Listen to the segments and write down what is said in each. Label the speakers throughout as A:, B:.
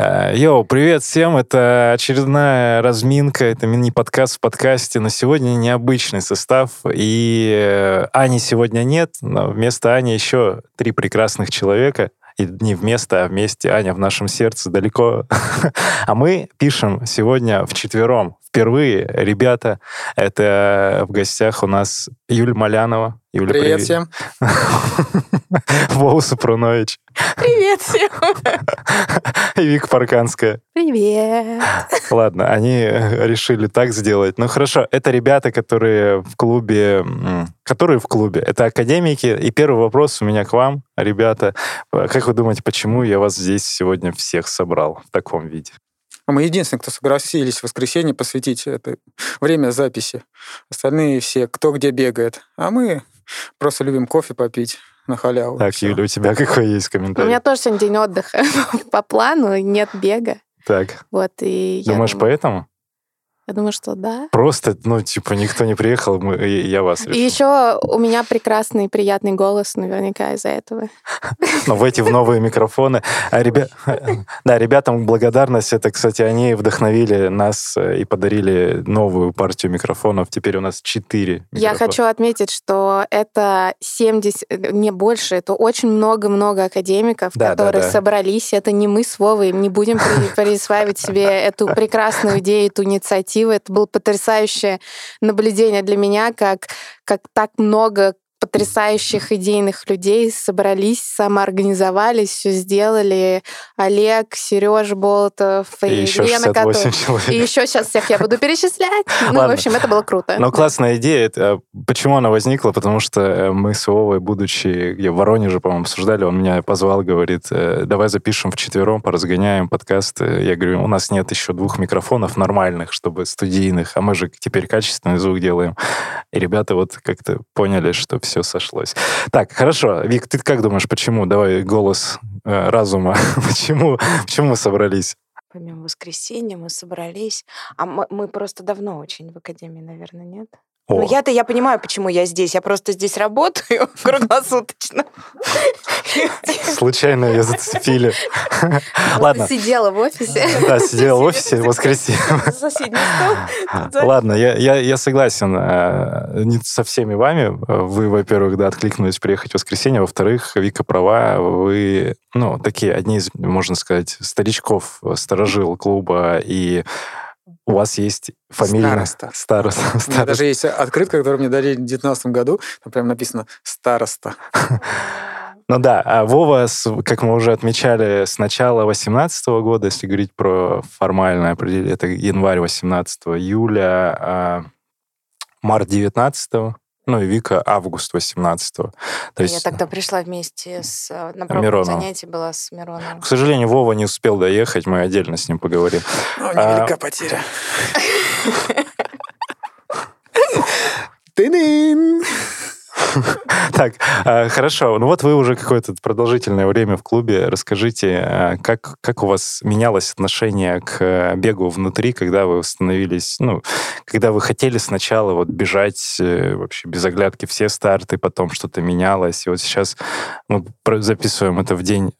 A: Э, йоу, привет всем! Это очередная разминка, это мини-подкаст в подкасте. Но сегодня необычный состав, и э, Ани сегодня нет, но вместо Ани еще три прекрасных человека. И не вместо, а вместе. Аня в нашем сердце далеко. А мы пишем сегодня вчетвером. Впервые, ребята, это в гостях у нас Юль Малянова.
B: Юля, привет, привет. всем.
A: Вова Супрунович.
C: Привет всем.
A: И Вика Парканская.
C: Привет.
A: Ладно, они решили так сделать. Ну хорошо, это ребята, которые в клубе, которые в клубе, это академики. И первый вопрос у меня к вам, ребята. Как вы думаете, почему я вас здесь сегодня всех собрал в таком виде?
B: Мы единственные, кто согласились в воскресенье посвятить это время записи. Остальные все, кто где бегает. А мы просто любим кофе попить на халяву.
A: Так, Юля, у тебя какой есть комментарий?
C: У меня тоже сегодня день отдыха по плану, нет бега.
A: Так.
C: Вот, и
A: Думаешь,
C: думаю...
A: поэтому?
C: Я думаю, что да.
A: Просто, ну, типа, никто не приехал, мы, я вас решил.
C: И еще у меня прекрасный, приятный голос, наверняка из-за этого.
A: Но в эти в новые микрофоны. А ребя... Да, ребятам благодарность. Это, кстати, они вдохновили нас э, и подарили новую партию микрофонов. Теперь у нас четыре
C: Я хочу отметить, что это 70, э, не больше, это очень много-много академиков, да, которые да, да. собрались. Это не мы с Вовой, не будем присваивать себе эту прекрасную идею, эту инициативу инициативы. Это было потрясающее наблюдение для меня, как, как так много потрясающих идейных людей собрались, самоорганизовались, все сделали. Олег, Сереж Болотов
A: и, и еще Лена Котов.
C: И еще сейчас всех я буду перечислять. Ну, в общем, это было круто.
A: Но классная идея. Это, почему она возникла? Потому что э, мы с Вовой, будучи где в Воронеже, по-моему, обсуждали, он меня позвал, говорит, «Э, давай запишем вчетвером, поразгоняем подкаст. Я говорю, у нас нет еще двух микрофонов нормальных, чтобы студийных, а мы же теперь качественный звук делаем. И ребята вот как-то поняли, что все сошлось. Так, хорошо. Вик, ты как думаешь, почему? Давай голос э, разума. почему, почему мы собрались?
D: Помимо воскресенья мы собрались. А мы, мы просто давно очень в академии, наверное, нет? Ну, я-то я понимаю, почему я здесь. Я просто здесь работаю круглосуточно.
A: Случайно ее зацепили.
C: Ладно. Сидела в офисе.
A: Да, сидела в офисе в воскресенье.
D: Соседний стол.
A: Ладно, я, согласен э, не со всеми вами. Вы, во-первых, да, откликнулись приехать в воскресенье. Во-вторых, Вика права. Вы, ну, такие одни из, можно сказать, старичков, сторожил клуба и у вас есть фамилия...
B: Староста.
A: Староста.
B: У меня даже есть открытка, которую мне дали в 2019 году. Там прям написано «Староста».
A: Ну да, а Вова, как мы уже отмечали, с начала 2018 года, если говорить про формальное определение, это январь 18 июля, а март 19 ну и Вика август 18-го.
D: То есть... Я тогда пришла вместе с... Э, на пробном занятии была с Мироном.
A: К сожалению, Вова не успел доехать, мы отдельно с ним поговорим.
B: Ну, невелика а... потеря. Ты-дын!
A: Так, а, хорошо. Ну вот вы уже какое-то продолжительное время в клубе. Расскажите, а, как, как у вас менялось отношение к э, бегу внутри, когда вы становились, ну, когда вы хотели сначала вот бежать э, вообще без оглядки все старты, потом что-то менялось, и вот сейчас мы записываем это в день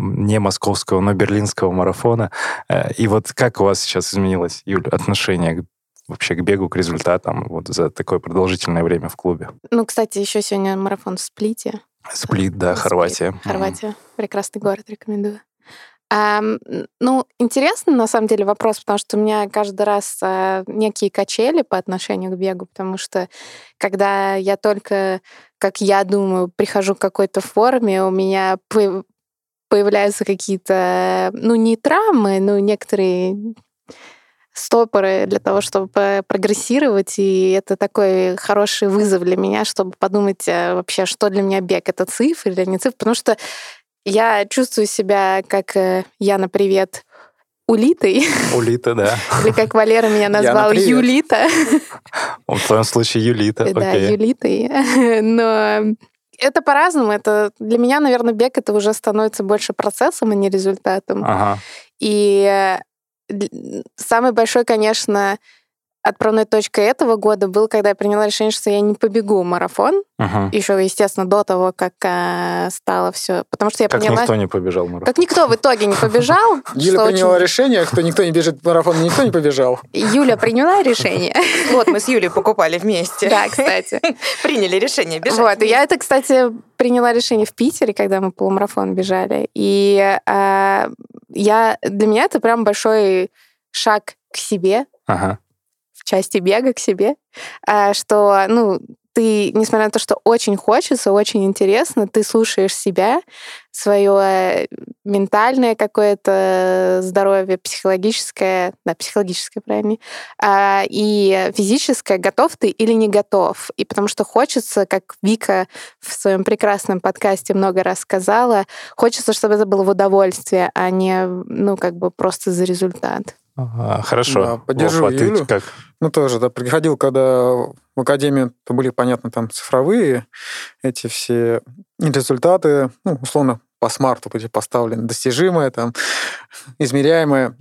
A: не московского, но берлинского марафона. Э, и вот как у вас сейчас изменилось, Юль, отношение вообще к бегу, к результатам вот за такое продолжительное время в клубе.
C: Ну, кстати, еще сегодня марафон в Сплите.
A: Сплит, да, Сплит, Хорватия.
C: Хорватия. Mm. Прекрасный город, рекомендую. А, ну, интересный, на самом деле, вопрос, потому что у меня каждый раз а, некие качели по отношению к бегу, потому что когда я только, как я думаю, прихожу к какой-то форме, у меня появляются какие-то, ну, не травмы, но некоторые стопоры для того, чтобы прогрессировать, и это такой хороший вызов для меня, чтобы подумать э, вообще, что для меня бег, это цифры или не цифры, потому что я чувствую себя как э, Яна, привет, Улитой.
A: Улита, да.
C: Или как Валера меня назвал, Юлита.
A: В твоем случае Юлита.
C: Да, Юлитой. Но это по-разному. Это для меня, наверное, бег это уже становится больше процессом, а не результатом.
A: Ага.
C: И самый большой, конечно, отправной точкой этого года был, когда я приняла решение, что я не побегу марафон.
A: Ага.
C: Еще, естественно, до того, как э, стало все. Потому что я
A: Как
C: поняла...
A: никто не побежал марафон.
C: Как никто в итоге не побежал.
B: Юля приняла
C: очень-
B: решение, что никто не бежит в марафон, никто не побежал.
C: Юля приняла решение.
D: Вот мы с Юлей покупали вместе.
C: Да, кстати.
D: Приняли решение бежать.
C: Вот, и я это, кстати, приняла решение в Питере, когда мы полумарафон бежали. И э, я, для меня это прям большой шаг к себе,
A: Ага.
C: В части бега к себе, э, что, ну, ты, несмотря на то, что очень хочется, очень интересно, ты слушаешь себя, свое ментальное какое-то здоровье, психологическое, да, психологическое, правильно, а, и физическое, готов ты или не готов. И потому что хочется, как Вика в своем прекрасном подкасте много раз сказала, хочется, чтобы это было в удовольствие, а не, ну, как бы просто за результат.
A: Хорошо.
B: Да, поддержу
A: Вов, а ты
B: Юлю.
A: как?
B: Ну, тоже, да, приходил, когда в академию, то были, понятно, там цифровые эти все результаты, ну, условно, по смарту были поставлены, достижимые, там, измеряемые.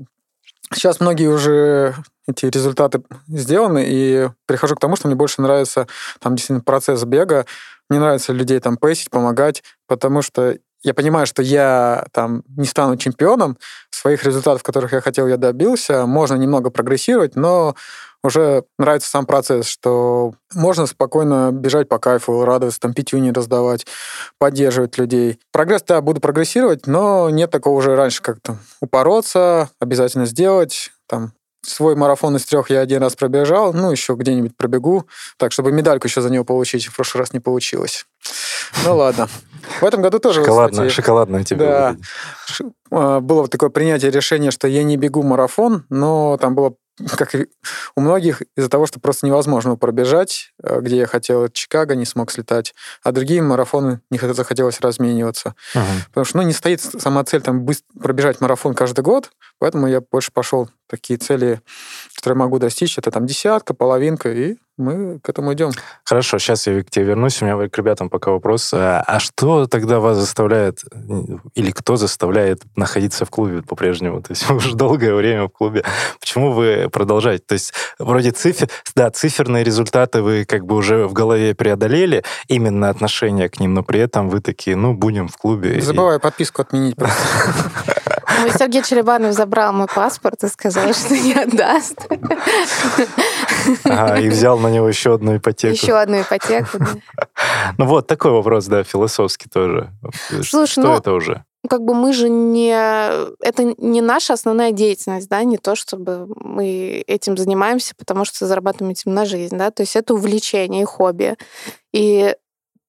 B: Сейчас многие уже эти результаты сделаны, и прихожу к тому, что мне больше нравится там действительно процесс бега. Мне нравится людей там пейсить, помогать, потому что я понимаю, что я там не стану чемпионом, своих результатов, которых я хотел, я добился. Можно немного прогрессировать, но уже нравится сам процесс, что можно спокойно бежать по кайфу, радоваться, там пятюни раздавать, поддерживать людей. Прогресс, да, буду прогрессировать, но нет такого уже раньше, как там упороться, обязательно сделать, там свой марафон из трех я один раз пробежал, ну, еще где-нибудь пробегу, так, чтобы медальку еще за него получить. В прошлый раз не получилось. Ну, ладно. В этом году тоже...
A: Шоколадно,
B: кстати,
A: шоколадно тебе.
B: Да.
A: выглядит.
B: А, было вот такое принятие решения, что я не бегу марафон, но там было как и у многих, из-за того, что просто невозможно пробежать, э, где я хотел от Чикаго, не смог слетать, а другие марафоны не хот- захотелось размениваться.
A: Мгм.
B: Потому что, ну, не стоит сама цель там быстро пробежать марафон каждый год, поэтому я больше пошел такие цели, которые могу достичь, это там десятка, половинка, и мы к этому идем.
A: Хорошо, сейчас я к тебе вернусь. У меня к ребятам пока вопрос. А а что тогда вас заставляет, или кто заставляет находиться в клубе по-прежнему? То есть вы уже долгое время в клубе. Почему вы продолжаете? То есть вроде цифр, да, циферные результаты вы как бы уже в голове преодолели, именно отношение к ним, но при этом вы такие, ну, будем в клубе.
B: Не
A: И-
B: забывай подписку отменить.
C: Ну, Сергей Черебанов забрал мой паспорт и сказал, что не отдаст.
A: Ага, и взял на него еще одну ипотеку.
C: Еще одну ипотеку. да.
A: Ну вот, такой вопрос, да, философский тоже.
C: Слушай,
A: что
C: ну,
A: это уже?
C: Ну, как бы мы же не... Это не наша основная деятельность, да, не то, чтобы мы этим занимаемся, потому что зарабатываем этим на жизнь, да, то есть это увлечение и хобби. И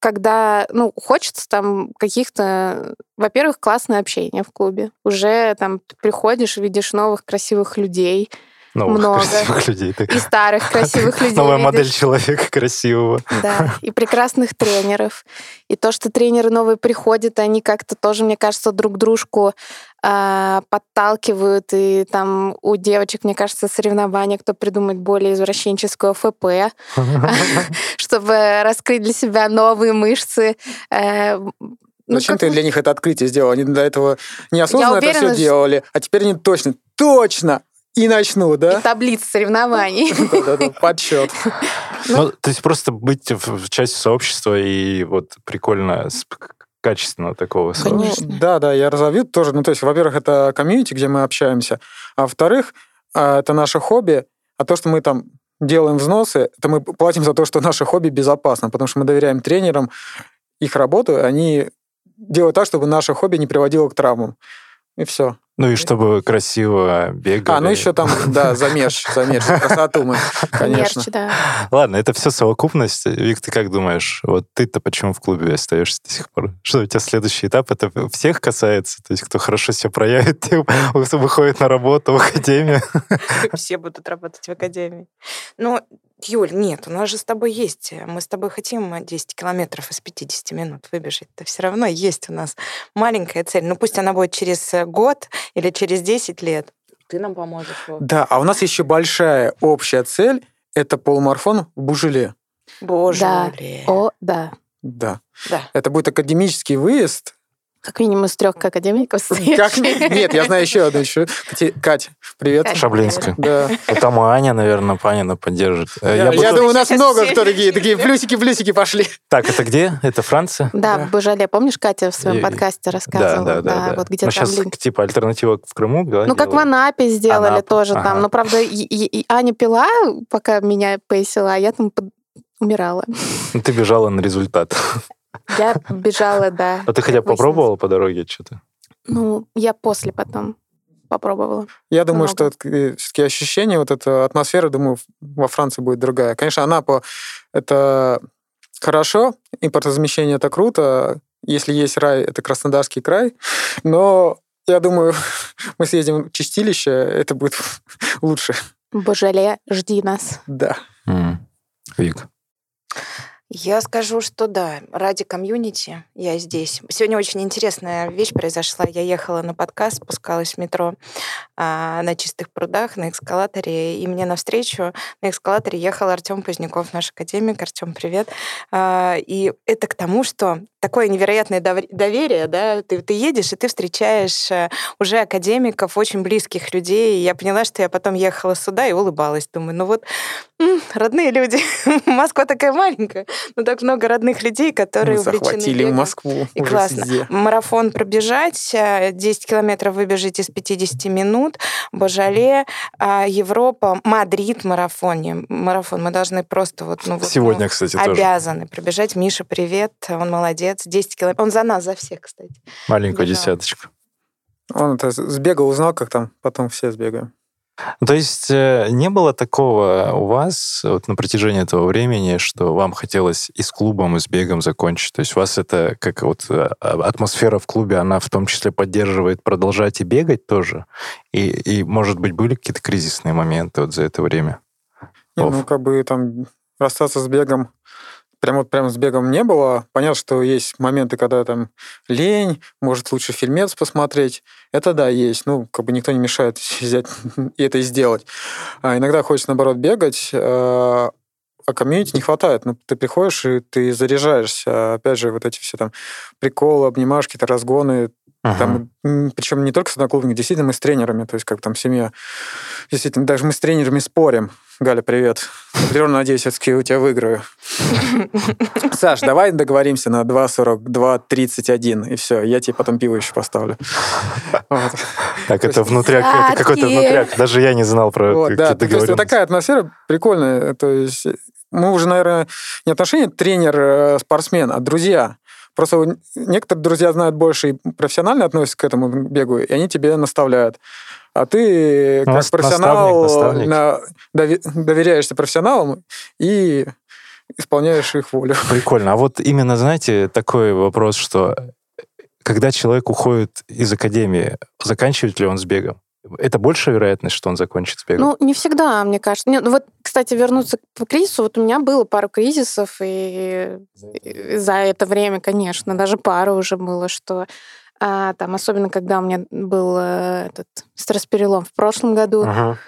C: когда, ну, хочется там каких-то, во-первых, классное общение в клубе. Уже там ты приходишь, видишь новых красивых людей,
A: Новых
C: много.
A: красивых людей. Ты-
C: и старых красивых людей.
A: Новая
C: видишь.
A: модель человека красивого.
C: Да, и прекрасных тренеров. И то, что тренеры новые приходят, они как-то тоже, мне кажется, друг дружку а, подталкивают. И там у девочек, мне кажется, соревнования, кто придумает более извращенческую ФП, чтобы раскрыть для себя новые мышцы. Э, ну,
B: Зачем ты для них это открытие сделал? Они до этого неосознанно это все делали, а теперь они точно, точно и начнут,
C: и
B: да?
C: таблиц соревнований.
B: Подсчет.
A: Ну, то есть просто быть в, части сообщества и вот прикольно качественного такого сообщества.
C: Конечно.
B: Ну, да, да, я разовью тоже. Ну, то есть, во-первых, это комьюнити, где мы общаемся, а во-вторых, а, это наше хобби, а то, что мы там делаем взносы, это мы платим за то, что наше хобби безопасно, потому что мы доверяем тренерам их работу, они делают так, чтобы наше хобби не приводило к травмам. И все.
A: Ну и чтобы красиво бегали.
B: А, ну еще там, да, замерч, замерч, красоту мы, конечно.
C: Мерч, да.
A: Ладно, это все совокупность. Вик, ты как думаешь, вот ты-то почему в клубе остаешься до сих пор? Что у тебя следующий этап? Это всех касается? То есть кто хорошо себя проявит, кто выходит на работу в академию?
D: Все будут работать в академии. Ну, Юль, нет, у нас же с тобой есть. э, Мы с тобой хотим э, 10 километров из 50 минут выбежать. Это все равно есть у нас маленькая цель. Ну, пусть она будет через э, год или через 10 лет. Ты нам поможешь.
B: Да, а у нас еще большая общая цель – это полумарафон в Бужеле.
D: Боже
C: Да. О, да.
B: Да.
D: Да.
B: Это будет академический выезд
C: Как минимум из трех академиков
B: Как? Нет, я знаю еще одну. Еще. Катя, привет.
C: Катя.
A: Шаблинская.
B: Да.
A: Там Аня, наверное, Панина поддержит.
B: Я,
A: я
B: я думаю, у нас
D: Сейчас
B: много
D: все
B: кто такие, такие
D: люди.
B: плюсики-плюсики пошли.
A: Так, это где? Это Франция?
C: Да,
B: Да.
C: в Божале. Помнишь, Катя в своем
A: И-
C: подкасте
A: Да,
C: рассказывала?
A: да, да. да.
C: вот где
A: Ну,
C: там
A: сейчас
C: линк.
A: типа альтернатива в Крыму, да?
C: Ну, как в? Анапе сделали
A: Анапа,
C: тоже
A: ага.
C: там. Но, правда, и, и- и Аня пила, пока меня поясила, а я там под- умирала.
A: Ну, Ты бежала на результат.
C: Я бежала, да.
A: А ты хотя бы попробовала по дороге что-то?
C: Ну, я после потом попробовала.
B: Я думаю,
C: Много.
B: что все-таки ощущение, вот эта атмосфера, думаю, во Франции будет другая. Конечно, Анапа — это хорошо, импортозамещение — это круто, если есть рай, это Краснодарский край, но я думаю, мы съездим в чистилище, это будет лучше.
C: Божале, жди нас.
B: Да.
A: М. Вик.
D: Я скажу, что да, ради комьюнити я здесь. Сегодня очень интересная вещь произошла. Я ехала на подкаст, спускалась в метро а, на чистых прудах, на эскалаторе, и мне навстречу на эскалаторе ехал Артем Поздняков, наш академик. Артем, привет. А, и это к тому, что такое невероятное дов- доверие, да, ты, ты едешь, и ты встречаешь э, уже академиков, очень близких людей. И я поняла, что я потом ехала сюда и улыбалась. Думаю, ну вот, м, родные люди. Москва такая маленькая, но так много родных людей, которые
B: Мы захватили
D: бегом.
B: Москву
D: И классно.
B: везде.
D: Марафон пробежать, э, 10 километров выбежите с 50 минут, Божале, а, Европа, Мадрид марафоне. Марафон мы должны просто вот... Ну, вот, ну,
A: Сегодня, кстати, тоже.
D: Обязаны пробежать. Миша, привет, он молодец. 10 километров. Он за нас, за всех, кстати.
A: Маленькую
D: бежал.
A: десяточку.
B: Он это сбегал, узнал, как там, потом все сбегаем.
A: Ну, То есть э, не было такого у вас вот на протяжении этого времени, что вам хотелось и с клубом, и с бегом закончить? То есть у вас это как вот э, а- атмосфера в клубе, она в том числе поддерживает продолжать и бегать тоже? И, и может быть, были какие-то кризисные моменты вот за это время?
B: Не, ну, как бы там расстаться с бегом, прям вот прям с бегом не было. Понятно, что есть моменты, когда там лень, может лучше фильмец посмотреть. Это да, есть. Ну, как бы никто не мешает взять и это и сделать. А иногда хочется, наоборот, бегать, а а комьюнити не хватает. Ну, ты приходишь и ты заряжаешься. Опять же, вот эти все там приколы, обнимашки, разгоны,
A: Мгм.
B: там, причем не только с одноклубниками, действительно мы с тренерами, то есть как там семья. Действительно, даже мы с тренерами спорим. Галя, привет. Определенно, надеюсь, все-таки у тебя выиграю. Саш, давай договоримся на 2.42.31, и все, я тебе потом пиво еще поставлю. Вот.
A: Так,
B: То
A: это внутряк, это какой-то внутряк. Даже я не знал про
B: Вот, да,
A: какие-то
B: то есть вот такая атмосфера прикольная. То есть мы уже, наверное, не отношения тренер-спортсмен, а друзья. Просто некоторые друзья знают больше и профессионально относятся к этому бегу, и они тебе наставляют. А ты, как
A: нас-
B: профессионал,
A: наставник, наставник.
B: на- доверяешься профессионалам и исполняешь их волю.
A: Прикольно. А вот именно, знаете, такой вопрос, что когда человек уходит из академии, заканчивает ли он с бегом? Это большая вероятность, что он закончит с бегом?
C: Ну, не всегда, мне кажется. Нет, ну вот, кстати, вернуться к кризису. Вот у меня было пару кризисов, и и за это время, конечно, даже пару уже было, что а, там, особенно когда у меня был э, этот стресс-перелом в прошлом году,
A: Ага.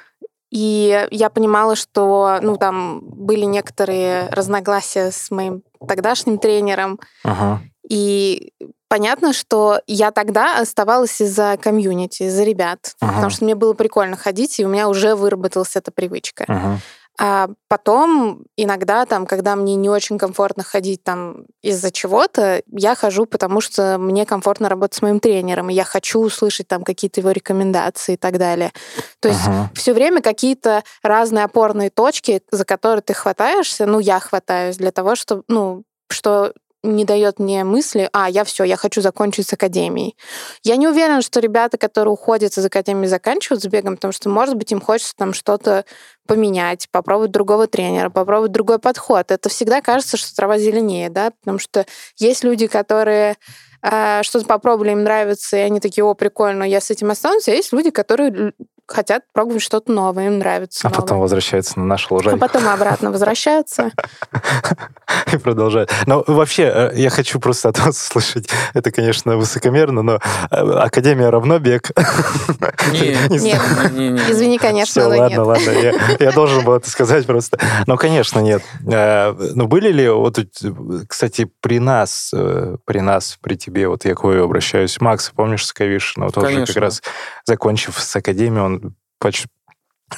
C: и я понимала, что, ну, там были некоторые разногласия с моим тогдашним тренером,
A: Ага.
C: и понятно, что я тогда оставалась из-за комьюнити, из-за ребят,
A: Ага.
C: потому что мне было прикольно ходить, и у меня уже выработалась эта привычка.
A: Ага.
C: А потом иногда, там, когда мне не очень комфортно ходить там из-за чего-то, я хожу, потому что мне комфортно работать с моим тренером, и я хочу услышать там какие-то его рекомендации и так далее. То есть
A: Ага.
C: все время какие-то разные опорные точки, за которые ты хватаешься, ну, я хватаюсь для того, чтобы, ну, что не дает мне мысли, а, я все, я хочу закончить с академией. Я не уверена, что ребята, которые уходят из академии, заканчивают с бегом, потому что, может быть, им хочется там что-то поменять, попробовать другого тренера, попробовать другой подход. Это всегда кажется, что трава зеленее, да, потому что есть люди, которые э, что-то попробовали, им нравится, и они такие, о, прикольно, я с этим останусь, а есть люди, которые хотят пробовать что-то новое, им нравится.
A: А потом
C: новое.
A: возвращаются на нашу
C: А
A: лужайку.
C: потом обратно возвращаются.
A: И продолжают. Но вообще, э, я хочу просто от вас услышать, это, конечно, высокомерно, но э, Академия равно бег.
B: Не,
A: Не
C: Нет.
A: знаю.
B: не, не, не.
C: Извини, конечно, но
A: ладно,
C: нет.
A: ладно, я, должен был это сказать просто. Ну, конечно, нет. Э, Но были ли, вот, кстати, при нас, при нас, при тебе, вот я к Вове обращаюсь, Макс, помнишь Саковишина, вот тоже как
B: Конечно.
A: раз закончив с Академией, он почти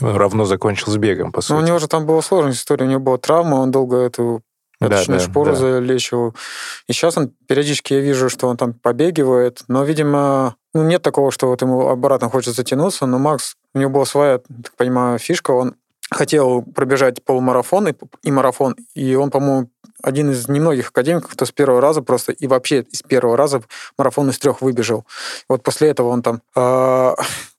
A: равно закончил с бегом, по
B: Ну, у
A: сути.
B: него же там была сложная история, у него была травма, он долго эту
A: Да,
B: пяточную
A: да,
B: шпору
A: да.
B: залечивал. И сейчас он периодически я вижу, что он там побегивает, но, видимо, ну, нет такого, что вот ему обратно хочется затянуться, но Макс, у него была своя, так понимаю, фишка, он хотел пробежать полумарафон и, и марафон, и он, по-моему, один из немногих академиков, кто с первого раза просто, и вообще из первого раза марафон из трех выбежал. Вот после этого он там э,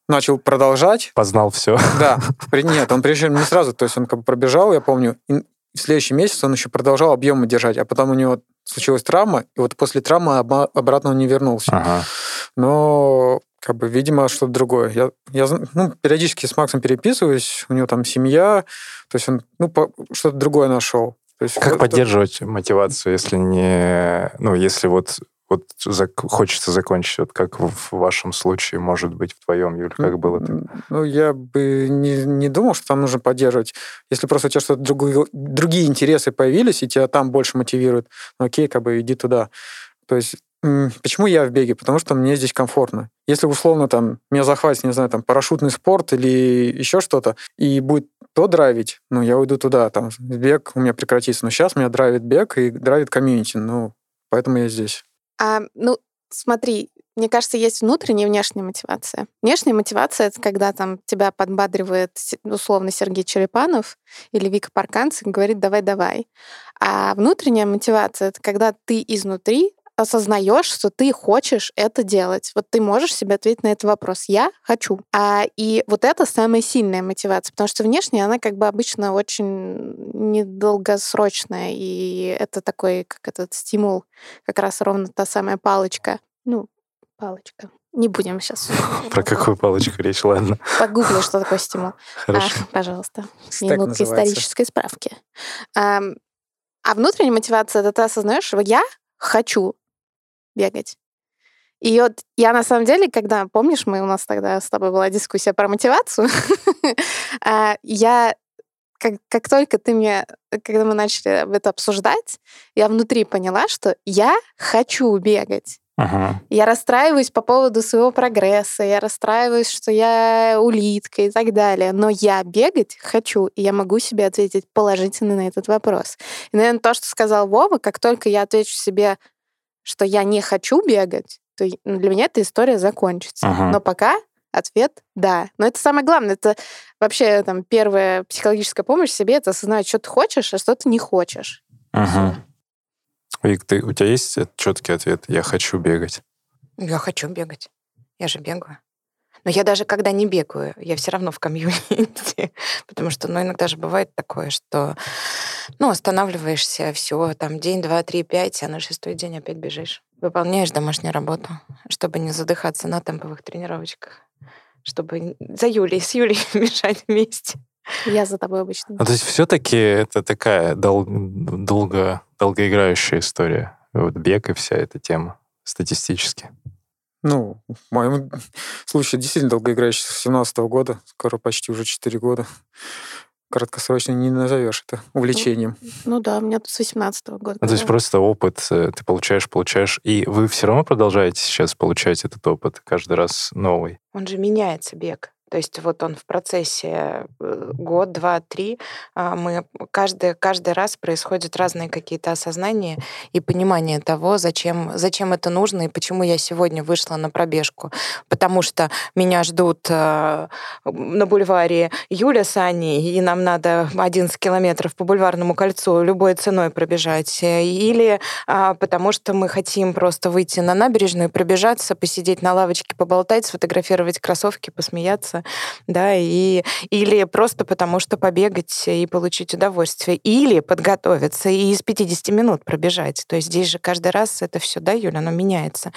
B: начал продолжать,
A: Познал все.
B: да, нет, он причем не сразу, то есть он как бы пробежал, я помню, и в следующий месяц он еще продолжал объемы держать, а потом у него случилась травма, и вот после травмы обратно он не вернулся.
A: Ага.
B: Но, как бы, видимо, что-то другое. Я, я ну, периодически с Максом переписываюсь, у него там семья, то есть он ну, что-то другое нашел. То есть
A: Как
B: вот-
A: поддерживать мотивацию, если не... Ну, если вот вот зак- хочется закончить, вот как в вашем случае, может быть, в твоем, Юль, как было это?
B: М, Ну, я бы не, не думал, что там нужно поддерживать. Если просто у тебя что-то другое, другие интересы появились, и тебя там больше мотивирует, ну, окей, как бы иди туда. То есть почему я в беге? Потому что мне здесь комфортно. Если условно там меня захватит, не знаю, там парашютный спорт или еще что-то, и будет то драйвить, ну, я уйду туда, там, бег у меня прекратится. Но сейчас меня драйвит бег и драйвит комьюнити, ну, поэтому я здесь.
C: А, ну, смотри, мне кажется, есть внутренняя и внешняя мотивация. Внешняя мотивация — это когда там тебя подбадривает условно Сергей Черепанов или Вика Парканцик и говорит «давай-давай». А внутренняя мотивация — это когда ты изнутри осознаешь, что ты хочешь это делать. Вот ты можешь себе ответить на этот вопрос. Я хочу. А, и вот это самая сильная мотивация, потому что внешняя, она как бы обычно очень недолгосрочная, и это такой, как этот стимул, как раз ровно та самая палочка. Ну, палочка. Не будем сейчас.
A: Про какую палочку речь, ладно.
C: Погугли, что такое стимул.
A: Хорошо.
C: А, пожалуйста. Минутка
B: называется.
C: исторической справки. Ам, А внутренняя мотивация, это ты осознаешь, что я хочу бегать. И вот я на самом деле, когда, помнишь, мы у нас тогда с тобой была дискуссия про мотивацию, а, я как, как только ты мне, когда мы начали это обсуждать, я внутри поняла, что я хочу бегать.
A: Ага.
C: Я расстраиваюсь по поводу своего прогресса, я расстраиваюсь, что я улитка и так далее. Но я бегать хочу, и я могу себе ответить положительно на этот вопрос. И, наверное, то, что сказал Вова, как только я отвечу себе, что я не хочу бегать, то ну, для меня эта история закончится.
A: Ага.
C: Но пока ответ — да. Но это самое главное. Это вообще там первая психологическая помощь себе — это осознавать, что ты хочешь, а что ты не хочешь.
A: Ага. Вик, ты, у тебя есть четкий ответ? Я хочу бегать.
D: Я хочу бегать. Я же бегаю. Но я даже когда не бегаю, я все равно в комьюнити. Потому что, ну, иногда же бывает такое, что, ну, останавливаешься, все, там, день, два, три, пять, а на шестой день опять бежишь. Выполняешь домашнюю работу, чтобы не задыхаться на темповых тренировочках, чтобы за Юлей, с Юлей бежать вместе.
C: Я за тобой обычно.
A: Ну, то есть все-таки это такая дол- долго, долгоиграющая история. Вот бег и вся эта тема статистически.
B: Ну, в моем случае действительно долгоиграющий с 17 года, скоро почти уже 4 года. Краткосрочно не назовешь это увлечением.
C: Ну да, у меня тут с 18 года.
A: Ну, то есть просто опыт э, ты получаешь, получаешь, и вы все равно продолжаете сейчас получать этот опыт каждый раз новый.
D: Он же меняется, бег. То есть вот он в процессе э, год, два, три, а, мы каждый, каждый раз происходят разные какие-то осознания и понимание того, зачем, зачем это нужно и почему я сегодня вышла на пробежку. Потому что меня ждут э, на бульваре Юля с Аней, и нам надо 11 километров по бульварному кольцу любой ценой пробежать. Э, Или а, потому что мы хотим просто выйти на набережную, пробежаться, посидеть на лавочке, поболтать, сфотографировать кроссовки, посмеяться да, и, или просто потому, что побегать и получить удовольствие, или подготовиться и из 50 минут пробежать. То есть здесь же каждый раз это все, да, Юля, оно меняется.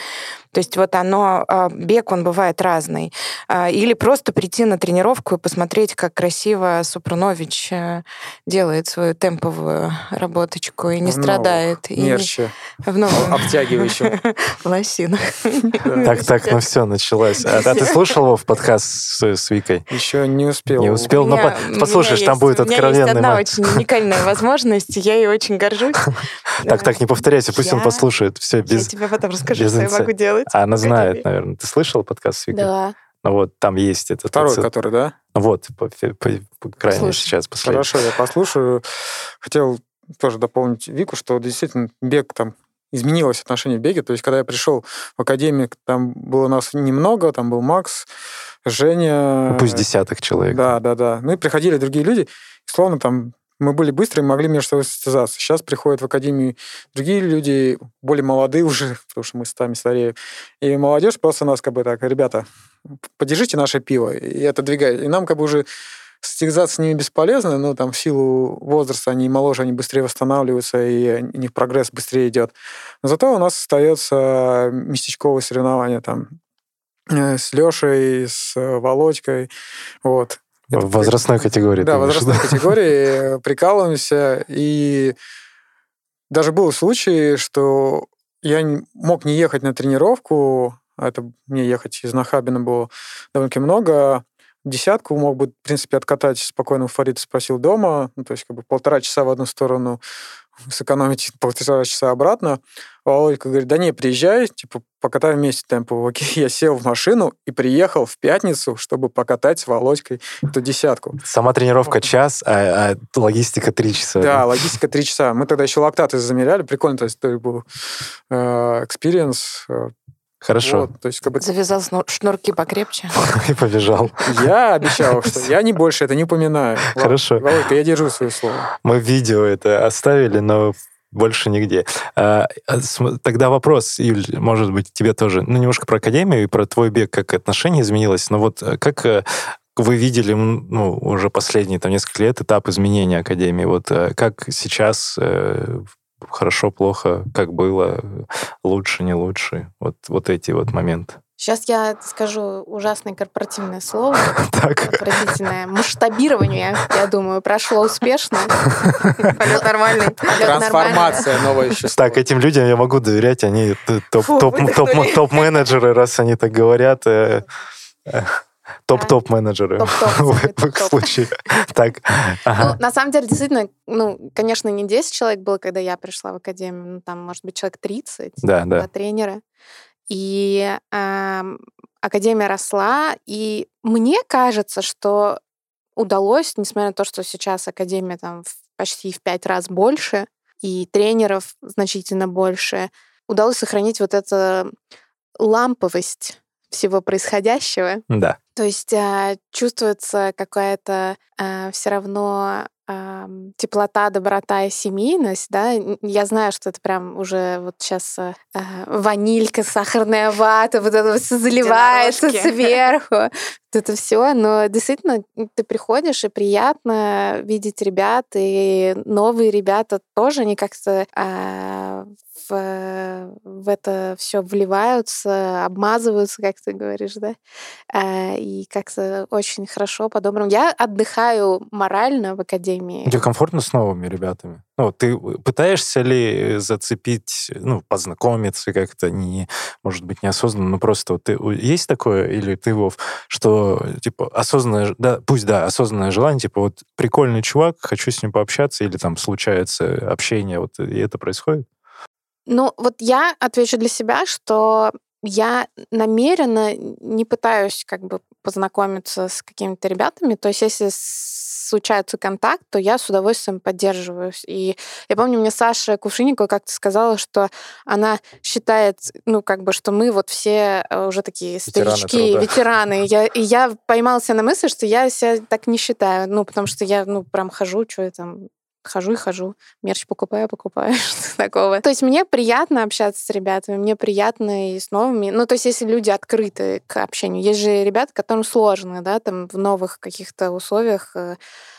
D: То есть вот оно, а, бег, он бывает разный. А, или просто прийти на тренировку и посмотреть, как красиво Супрунович э, делает свою темповую работочку и не
B: В
D: страдает.
B: новых
D: и
B: мерче,
D: В новом.
B: обтягивающем.
D: В лосинах.
A: Так, так, ну все, началось. А, а ты слушал его в подкаст с, с Викой?
B: Еще не успел.
A: Не успел,
D: У
A: но
D: меня- меня
A: послушаешь, там
D: есть-
A: будет
D: У меня
A: откровенный
D: есть одна очень уникальная возможность, я ей очень горжусь.
A: Так, так, не повторяйся, пусть он
D: Я-
A: послушает. Все,
D: Я
A: без...
D: тебе потом расскажу,
A: без
D: что я могу делать.
A: А она
D: в
A: знает, наверное. Ты слышал подкаст с Викой?
C: Да.
A: Ну вот, там есть этот...
B: Второй, который, да?
A: Вот, по, по-
C: Послушай.
A: сейчас, последний.
B: Хорошо, я послушаю. Хотел тоже дополнить Вику, что действительно бег там изменилось отношение к беге. То есть, когда я пришел в академию, там было нас немного, там был Макс, Женя.
A: Ну, пусть десятых человек.
B: Да, да, да. Ну и приходили другие люди, и словно там мы были быстрые, могли между собой состязаться. Сейчас приходят в академию другие люди, более молодые уже, потому что мы сами старее. И молодежь просто нас как бы так, ребята, поддержите наше пиво. И отодвигает. И нам как бы уже состязаться с ними бесполезно, но там в силу возраста они моложе, они быстрее восстанавливаются, и у них прогресс быстрее идет. Но зато у нас остается местечковое соревнование там э, с Лешей, с э, Володькой. Вот. Это
A: В возрастной категории.
B: да,
A: в
B: возрастной категории, прикалываемся. И даже был случай, что я мог не ехать на тренировку, а это мне ехать из Нахабина было довольно-таки много, десятку мог бы, в принципе, откатать спокойно у Фарида спросил дома, ну, то есть как бы полтора часа в одну сторону сэкономить полтора часа обратно. Володька говорит, да не, приезжай, типа, покатаем вместе темпо. Окей, я сел в машину и приехал в пятницу, чтобы покатать с Володькой эту десятку.
A: Сама тренировка час, а, а логистика три часа.
B: Да, логистика три часа. Мы тогда еще лактаты замеряли. Прикольно, то есть это был experience.
A: Хорошо.
B: то есть как бы
D: Завязал шнурки покрепче.
A: И побежал.
B: я обещал, что я не больше это не упоминаю.
A: Хорошо.
B: Володька, я держу свое слово.
A: Мы видео это оставили, но больше нигде. А, а, Тогда вопрос, Юль, может быть, тебе тоже, ну, немножко про академию и про твой бег, как отношение изменилось, но вот э, как э, вы видели, ну, уже последние там несколько лет этап изменения академии, вот э, как сейчас хорошо, плохо, как было, лучше, не лучше, вот, вот эти вот моменты.
C: Сейчас я скажу ужасное корпоративное слово,
A: Так,
C: отвратительное. Масштабирование, я думаю, прошло успешно.
D: Полет нормальный.
C: Полет нормальный.
B: Трансформация новое еще.
A: так, этим людям я могу доверять, они топ-менеджеры, раз они так говорят, э, э,
C: Топ-топ,
A: в
C: самый
A: в их случае. Так,
C: Ну, на самом деле, действительно, ну, конечно, не 10 человек было, когда я пришла в академию, ну, там, может быть, человек 30,
A: Да, да.
C: тренера. И ам, академия росла, и мне кажется, что удалось, несмотря на то, что сейчас академия там почти в пять раз больше, и тренеров значительно больше, удалось сохранить вот эту ламповость всего происходящего.
A: Да.
C: То есть а, чувствуется какая-то все равно ам, теплота, доброта и семейность, да. Я знаю, что это прям уже вот сейчас ванилька, сахарная вата, вот это всё заливается
D: Единорожки.
C: сверху, это все. Но действительно, ты приходишь и приятно видеть ребят, и новые ребята тоже они как-то а, в, в это все вливаются, обмазываются, как ты говоришь, да, А, и как-то очень хорошо, по-доброму. Я отдыхаю морально в академии.
A: Тебе комфортно с новыми ребятами? Ну, ты пытаешься ли зацепить, ну, познакомиться как-то, не, может быть, неосознанно, но просто вот ты, есть такое, или ты, Вов, что, типа, осознанное, да, пусть, да, осознанное желание, типа, вот прикольный чувак, хочу с ним пообщаться, или там случается общение, вот, и это происходит?
C: Ну, вот я отвечу для себя, что я намеренно не пытаюсь как бы познакомиться с какими-то ребятами. То есть, если случается контакт, то я с удовольствием поддерживаюсь. И я помню, мне Саша Кувшинникова как-то сказала, что она считает, ну, как бы, что мы вот все э, уже такие
A: Ветераны
C: старички,
A: труда.
C: ветераны. И я, и я поймала себя на мысли, что я себя так не считаю. Ну, потому что я, ну, прям хожу, что я там хожу и хожу. Мерч покупаю, покупаю, что такого. То есть мне приятно общаться с ребятами, мне приятно и с новыми. Ну, то есть если люди открыты к общению. Есть же ребята, которым сложно, да, там в новых каких-то условиях э,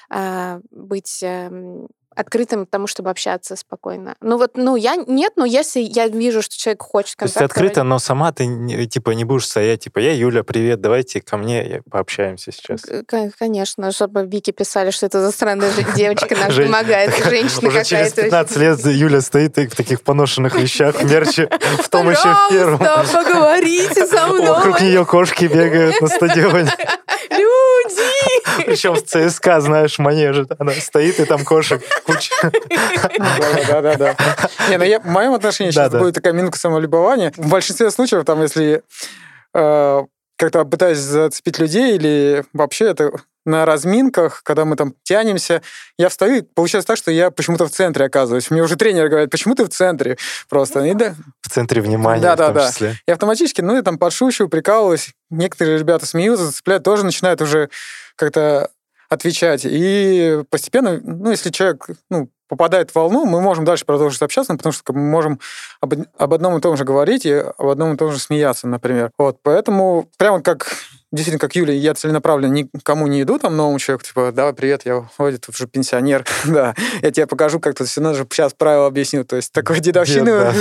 C: а, быть эм, открытым к тому, чтобы общаться спокойно. Ну вот, ну я нет, но если я вижу, что человек хочет
A: контакта... То есть ты открыто, но сама ты типа не будешь стоять, типа, я Юля, привет, давайте ко мне пообщаемся сейчас.
C: Конечно, чтобы Вики писали, что это за странная девочка нам помогает, женщина
A: Уже через 15 лет Юля стоит в таких поношенных вещах, мерче, в том еще в первом.
C: поговорите со мной.
A: Вокруг нее кошки бегают на стадионе.
C: Люди!
A: Причем в ЦСКА, знаешь, манеже. Она стоит, и там кошек куча.
B: Да-да-да. Не, ну я, в моем отношении сейчас будет такая минутка самолюбования. В большинстве случаев, там, если э, как-то пытаюсь зацепить людей или вообще это на разминках, когда мы там тянемся, я встаю, и получается так, что я почему-то в центре оказываюсь. Мне уже тренер говорит, почему ты в центре просто? И да,
A: в центре внимания
B: да, да, да. И автоматически, ну, я там подшучиваю, прикалываюсь. Некоторые ребята смеются, зацепляют, тоже начинают уже как-то отвечать. И постепенно, ну, если человек ну, попадает в волну, мы можем дальше продолжить общаться, потому что мы можем об, об одном и том же говорить и об одном и том же смеяться, например. Вот, поэтому прямо как действительно, как Юля, я целенаправленно никому не иду, там, новому человеку, типа, давай, привет, я вроде тут уже пенсионер, да, я тебе покажу, как тут все надо сейчас правила объясню, то есть такой дедовщины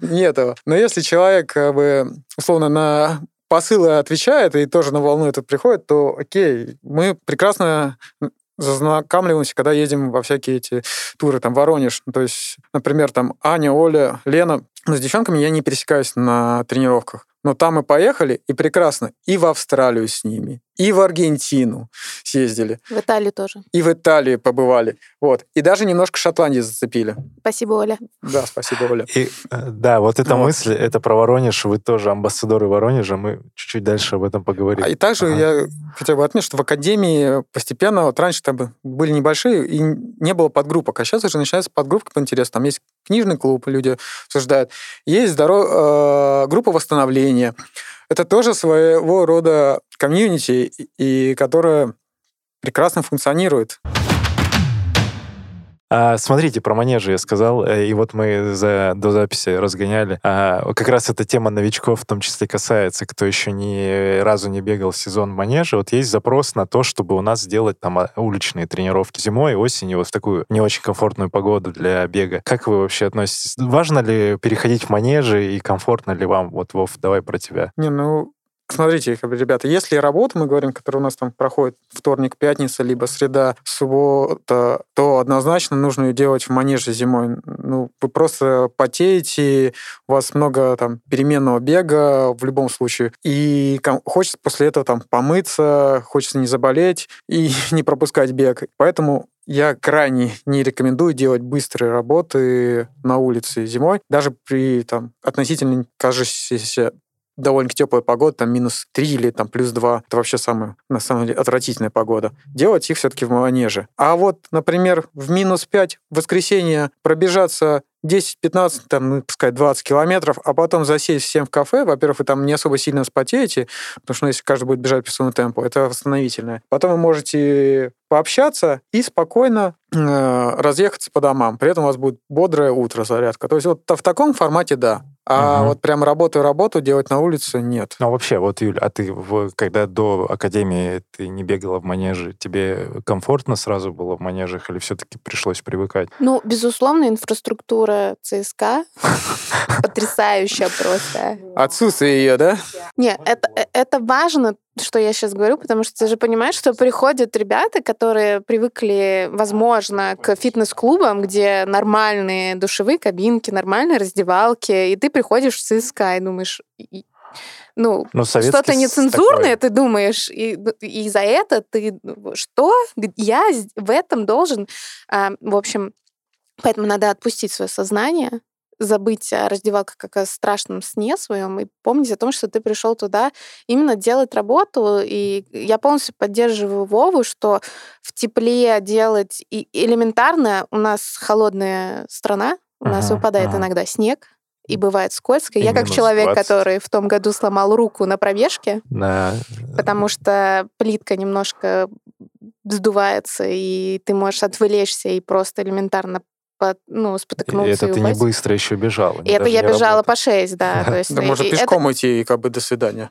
B: нет. Но если человек, как бы, условно, на посылы отвечает и тоже на волну это приходит, то окей, мы прекрасно зазнакомливаемся, когда едем во всякие эти туры, там, Воронеж. То есть, например, там Аня, Оля, Лена. Но с девчонками я не пересекаюсь на тренировках. Но там мы поехали, и прекрасно. И в Австралию с ними, и в Аргентину съездили.
C: В Италию тоже.
B: И в Италии побывали. Вот. И даже немножко Шотландии зацепили.
C: Спасибо, Оля.
B: Да, спасибо, Оля.
A: И, э, да, вот эта вот. мысль, это про Воронеж, вы тоже амбассадоры Воронежа, мы чуть-чуть дальше об этом поговорим.
B: А и также ага. я хотел бы отметить, что в Академии постепенно, вот раньше там были небольшие, и не было подгруппок, а сейчас уже начинается подгруппка по интересу. Там есть книжный клуб, люди обсуждают. Есть здоров... э, группа восстановления. Это тоже своего рода комьюнити, и которая прекрасно функционирует.
A: А, смотрите, про манежи я сказал, э, и вот мы за, до записи разгоняли. А, как раз эта тема новичков в том числе касается, кто еще ни разу не бегал в сезон манежа. Вот есть запрос на то, чтобы у нас сделать там а, уличные тренировки зимой осенью вот в такую не очень комфортную погоду для бега. Как вы вообще относитесь? Важно ли переходить в манежи и комфортно ли вам? Вот, Вов, давай про тебя.
B: Не, ну, Смотрите, ребята, если работа, мы говорим, которая у нас там проходит вторник, пятница, либо среда, суббота, то однозначно нужно ее делать в манеже зимой. Ну, вы просто потеете, у вас много там переменного бега в любом случае, и хочется после этого там помыться, хочется не заболеть и не пропускать бег. Поэтому я крайне не рекомендую делать быстрые работы на улице зимой, даже при там, относительно кажущейся довольно теплая погода, там минус 3 или там плюс 2, это вообще самая, на самом деле, отвратительная погода. Делать их все-таки в манеже. А вот, например, в минус 5 в воскресенье пробежаться 10-15, там, ну, пускай 20 километров, а потом засесть всем в кафе, во-первых, вы там не особо сильно спотеете, потому что ну, если каждый будет бежать по своему темпу, это восстановительное. Потом вы можете пообщаться и спокойно э, разъехаться по домам. При этом у вас будет бодрое утро, зарядка. То есть вот в таком формате да. А угу. вот прям работу-работу делать на улице нет.
A: Ну, вообще, вот, Юль, а ты, когда до академии ты не бегала в манеже, тебе комфортно сразу было в манежах или все-таки пришлось привыкать?
C: Ну, безусловно, инфраструктура ЦСКА потрясающая просто.
B: Отсутствие ее, да?
C: Нет, это, э, это важно, что я сейчас говорю, потому что ты же понимаешь, что приходят ребята, которые привыкли, возможно, к фитнес-клубам, где нормальные душевые кабинки, нормальные раздевалки, и ты приходишь в ЦСКА и думаешь, ну, ну что-то нецензурное, такой. ты думаешь, и, ну, и за это ты что? Я в этом должен... А, в общем, поэтому надо отпустить свое сознание, забыть о раздевалках как о страшном сне своем и помнить о том, что ты пришел туда именно делать работу. И я полностью поддерживаю Вову, что в тепле делать и элементарно у нас холодная страна, у ага, нас выпадает ага. иногда снег, и бывает скользко.
A: И
C: я как человек,
A: 20.
C: который в том году сломал руку на пробежке,
A: На...
C: потому что плитка немножко сдувается, и ты можешь отвлечься и просто элементарно по- ну,
A: И
C: спотыкнуться
A: это
C: и
A: ты не быстро еще бежала.
C: И это я бежала
A: работала.
C: по 6, да. То есть,
B: Да
C: и-
B: можно
C: и это-
B: пешком идти и как бы до свидания.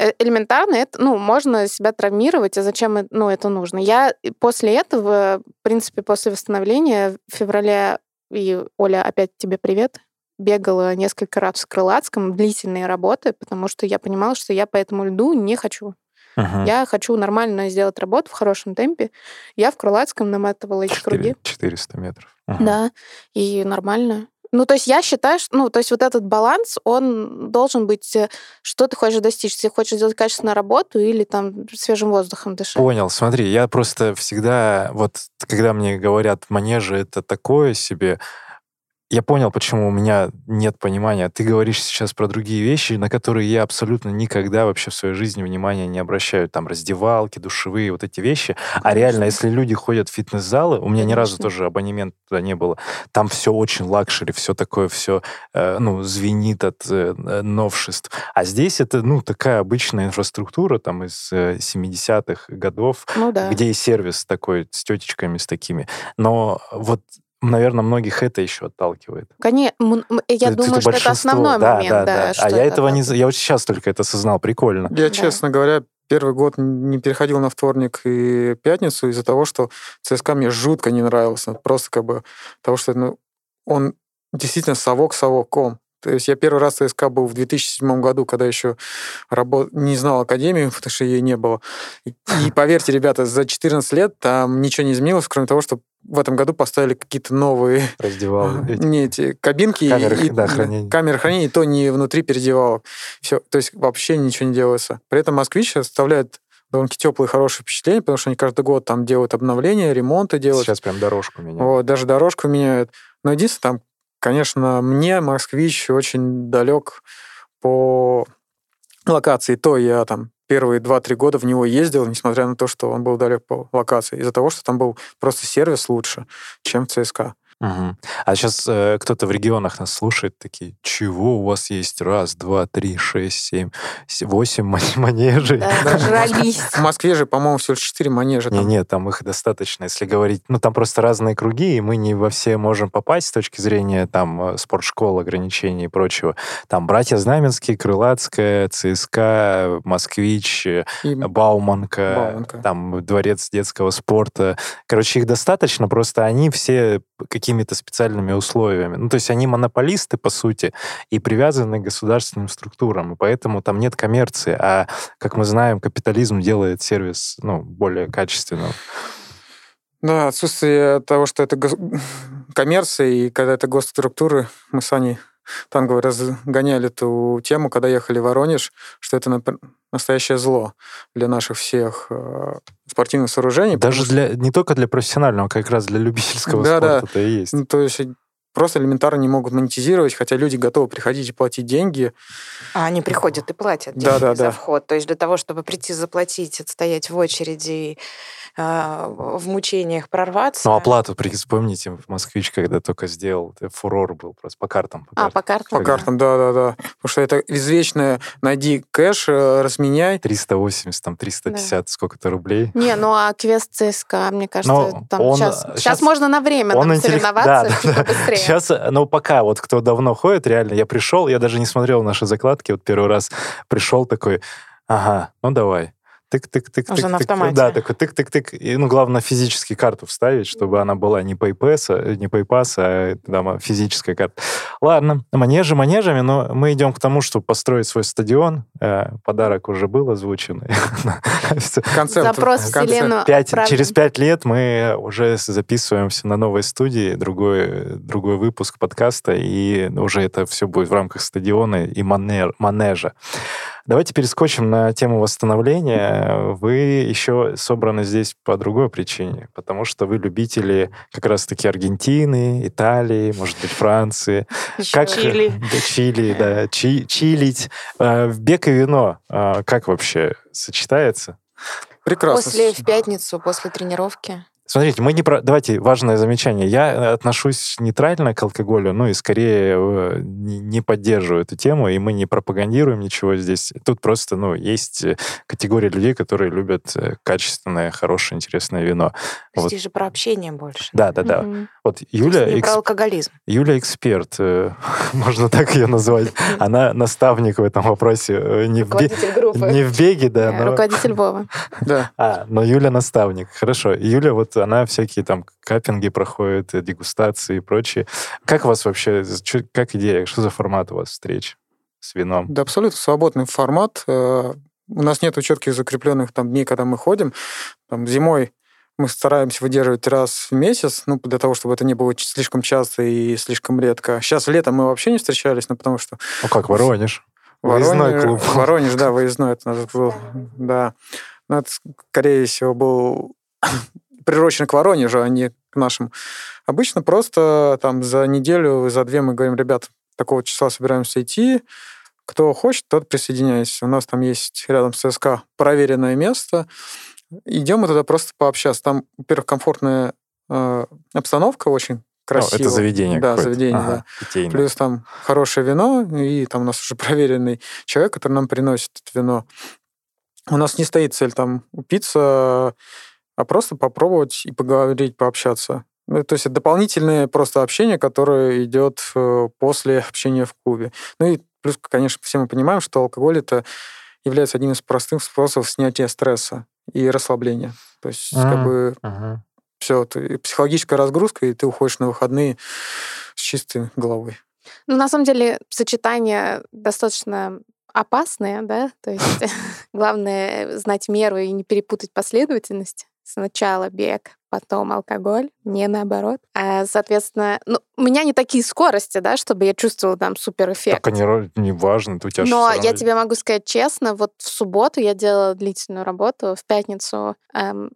C: э, элементарно, это, ну, можно себя травмировать, а зачем ну, это нужно? Я и после этого, в принципе, после восстановления в феврале, и, Оля, опять тебе привет, бегала несколько раз в Крылатском, длительные работы, потому что я понимала, что я по этому льду не хочу.
A: Мгм.
C: Я хочу нормально сделать работу в хорошем темпе. Я в Крылатском наматывала эти круги.
A: Четыре- 400 метров. Мгм.
C: Да, и нормально. Ну, то есть я считаю, что, ну, то есть вот этот баланс, он должен быть, э, что ты хочешь достичь. Ты хочешь сделать качественную работу или там свежим воздухом дышать.
A: Понял, смотри, я просто всегда, вот когда мне говорят, манежи это такое себе, я понял, почему у меня нет понимания. Ты говоришь сейчас про другие вещи, на которые я абсолютно никогда вообще в своей жизни внимания не обращаю. Там раздевалки, душевые, вот эти вещи. А реально, если люди ходят в фитнес-залы, у меня ни разу
C: Конечно.
A: тоже абонемент туда не было, там все очень luxury, все такое, все, ну, звенит от э, э, новшеств. А здесь это, ну, такая обычная инфраструктура там из э, 70-х годов,
C: Ну да.
A: где и сервис такой с тетечками, с такими. Но вот, наверное, многих это еще отталкивает.
C: Конечно, я
A: Это-
C: думаю, что это основной
A: Да,
C: момент,
A: да,
C: да.
A: да. А я
C: это
A: этого не... Я вот сейчас только это осознал. Прикольно.
B: Я,
C: Да.
B: честно говоря, первый год не переходил на вторник и пятницу из-за того, что ЦСКА мне жутко не нравился. Просто как бы того, что ну, он действительно совок совоком. То есть я первый раз в ЦСКА был в 2007 году, когда еще работ... не знал Академию, потому что ей не было. И, и поверьте, ребята, за 14 лет там ничего не изменилось, кроме того, что в этом году поставили какие-то новые
A: Раздевал. эти-
B: не эти кабинки
A: Камеры,
B: и,
A: да, хранения.
B: камеры хранения, и то не внутри переодевалок. Все, то есть вообще ничего не делается. При этом москвич оставляет довольно теплые, хорошие впечатления, потому что они каждый год там делают обновления, ремонты делают.
A: Сейчас прям дорожку меняют.
B: Вот, даже дорожку меняют. Но единственное, там, конечно, мне москвич очень далек по локации. То я там первые 2-3 года в него ездил, несмотря на то, что он был далек по локации, из-за того, что там был просто сервис лучше, чем в ЦСКА.
A: Мгм. А сейчас кто-то в регионах нас слушает, такие, чего у вас есть? Раз, два, три, шесть, семь, восемь ман- манежей.
C: Зажрались.
B: В Москве же, по-моему, всего лишь 4 манежа.
A: Не,
B: там.
A: нет, там их достаточно, если говорить. Ну, там просто разные круги, и мы не во все можем попасть с точки зрения там э, спортшкол, ограничений и прочего. Там братья Знаменские, Крылатская, ЦСКА, Москвич, э,
B: И
A: Бауманка,
B: Бауманка.
A: там дворец детского спорта. Короче, их достаточно, просто они все какими-то специальными условиями. Ну, то есть они монополисты, по сути, и привязаны к государственным структурам, и поэтому там нет коммерции. А, как мы знаем, капитализм делает сервис ну, более качественным.
B: Да, отсутствие того, что это гос- коммерция, и когда это госструктуры, мы с Аней Танговой разгоняли эту тему, когда ехали в Воронеж, что это настоящее зло для наших всех э, спортивных сооружений.
A: Даже
B: что,
A: для, не только для профессионального, а как раз для любительского
B: Да-да.
A: спорта это и есть.
B: ну, то есть просто элементарно не могут монетизировать, хотя люди готовы приходить и платить деньги.
D: А они приходят и платят
B: Да,
D: деньги
B: да,
D: за
B: да.
D: вход. То есть для того, чтобы прийти заплатить, отстоять в очереди, в мучениях прорваться.
A: Ну, оплату, вспомните, в «Москвич», когда только сделал, это фурор был просто по картам. По
C: А,
A: картам.
C: по картам.
B: По картам, да-да-да. Потому что это извечное «найди кэш, э, разменяй».
A: 380, там, 350, сколько-то рублей.
C: Не, ну а квест ЦСКА, мне кажется,
A: Но
C: там
A: он,
C: сейчас,
A: э,
C: сейчас можно на время
A: он
C: там
A: интеллект-
C: соревноваться,
A: да,
C: типа,
A: да.
C: быстрее.
A: Сейчас, ну, пока вот кто давно ходит, реально, я пришел, я даже не смотрел наши закладки, вот первый раз пришел такой, ага, ну давай. Тык-тык-тык.
D: Уже на
A: тык-тык.
D: автомате.
A: Да, такой тык-тык-тык. И, ну, главное, физически карту вставить, чтобы она была не PayPass, не PayPass, а там, физическая карта. Ладно, манежи манежами, но мы идем к тому, чтобы построить свой стадион. Э, Подарок уже был озвучен.
B: Концепт.
C: Запрос в вселенную
A: Пять- через пять лет мы уже записываемся на новой студии, другой, другой выпуск подкаста, и уже это все будет в рамках стадиона и манер, манежа. Давайте перескочим на тему восстановления. Вы еще собраны здесь по другой причине, потому что вы любители как раз-таки Аргентины, Италии, может быть, Франции. Как,
D: Чили.
A: Да, чили, да. Чи- чилить. В бег и вино э, как вообще сочетается?
B: Прекрасно.
D: После в пятницу, после тренировки.
A: Смотрите, мы не про... Давайте, важное замечание. Я отношусь нейтрально к алкоголю, ну и скорее э, не поддерживаю эту тему, и мы не пропагандируем ничего здесь. Тут просто, ну, есть э, категория людей, которые любят э, качественное, хорошее, интересное вино.
D: Вот. Здесь же про общение больше.
A: Да, да, да. Угу. Вот Юля...
D: Не эксп... про алкоголизм.
A: Юля эксперт, можно так ее назвать. Она наставник в этом вопросе. Не в, бе... не в беге, да.
C: Но... Руководитель Вова.
A: Да. А, но Юля наставник. Хорошо. Юля вот она всякие там каппинги проходит, э, дегустации и прочее. Как у вас вообще, как идея, что за формат у вас встреч с вином?
B: Да, абсолютно свободный формат. Э, у нас нет четких закрепленных там дней, когда мы ходим. Там, зимой мы стараемся выдерживать раз в месяц, ну, для того, чтобы это не было слишком часто и слишком редко. Сейчас летом мы вообще не встречались, ну, потому что...
A: Ну, как Воронеж?
B: Выездной клуб. Воронеж, да, выездной это был. Да. Но ну, это, скорее всего, был приурочены к Воронежу, а не к нашим. Обычно просто там за неделю, за две мы говорим, ребят, такого числа собираемся идти, кто хочет, тот присоединяйся. У нас там есть рядом с СК проверенное место. Идем мы туда просто пообщаться. Там, во-первых, комфортная э, обстановка очень красиво.
A: Ну, это заведение
B: Да, заведение, ага, да.
A: Питейное.
B: Плюс там хорошее вино, и там у нас уже проверенный человек, который нам приносит это вино. У нас не стоит цель там упиться, а просто попробовать и поговорить, пообщаться. Ну, то есть это дополнительное просто общение, которое идет э, после общения в клубе. Ну и плюс, конечно, все мы понимаем, что алкоголь это является одним из простых способов снятия стресса и расслабления. То есть mm-hmm. как бы uh-huh. все, ты, психологическая разгрузка, и ты уходишь на выходные с чистой головой.
C: Ну, на самом деле, сочетание достаточно опасное, да, то есть главное знать меру и не перепутать последовательность. Сначала бег, потом алкоголь, не наоборот. А, соответственно, ну, у меня не такие скорости, да, чтобы я чувствовала там супер эффект.
A: Так они не важно, у тебя
C: Но я тебе могу сказать честно, вот в субботу я делала длительную работу, в пятницу эм,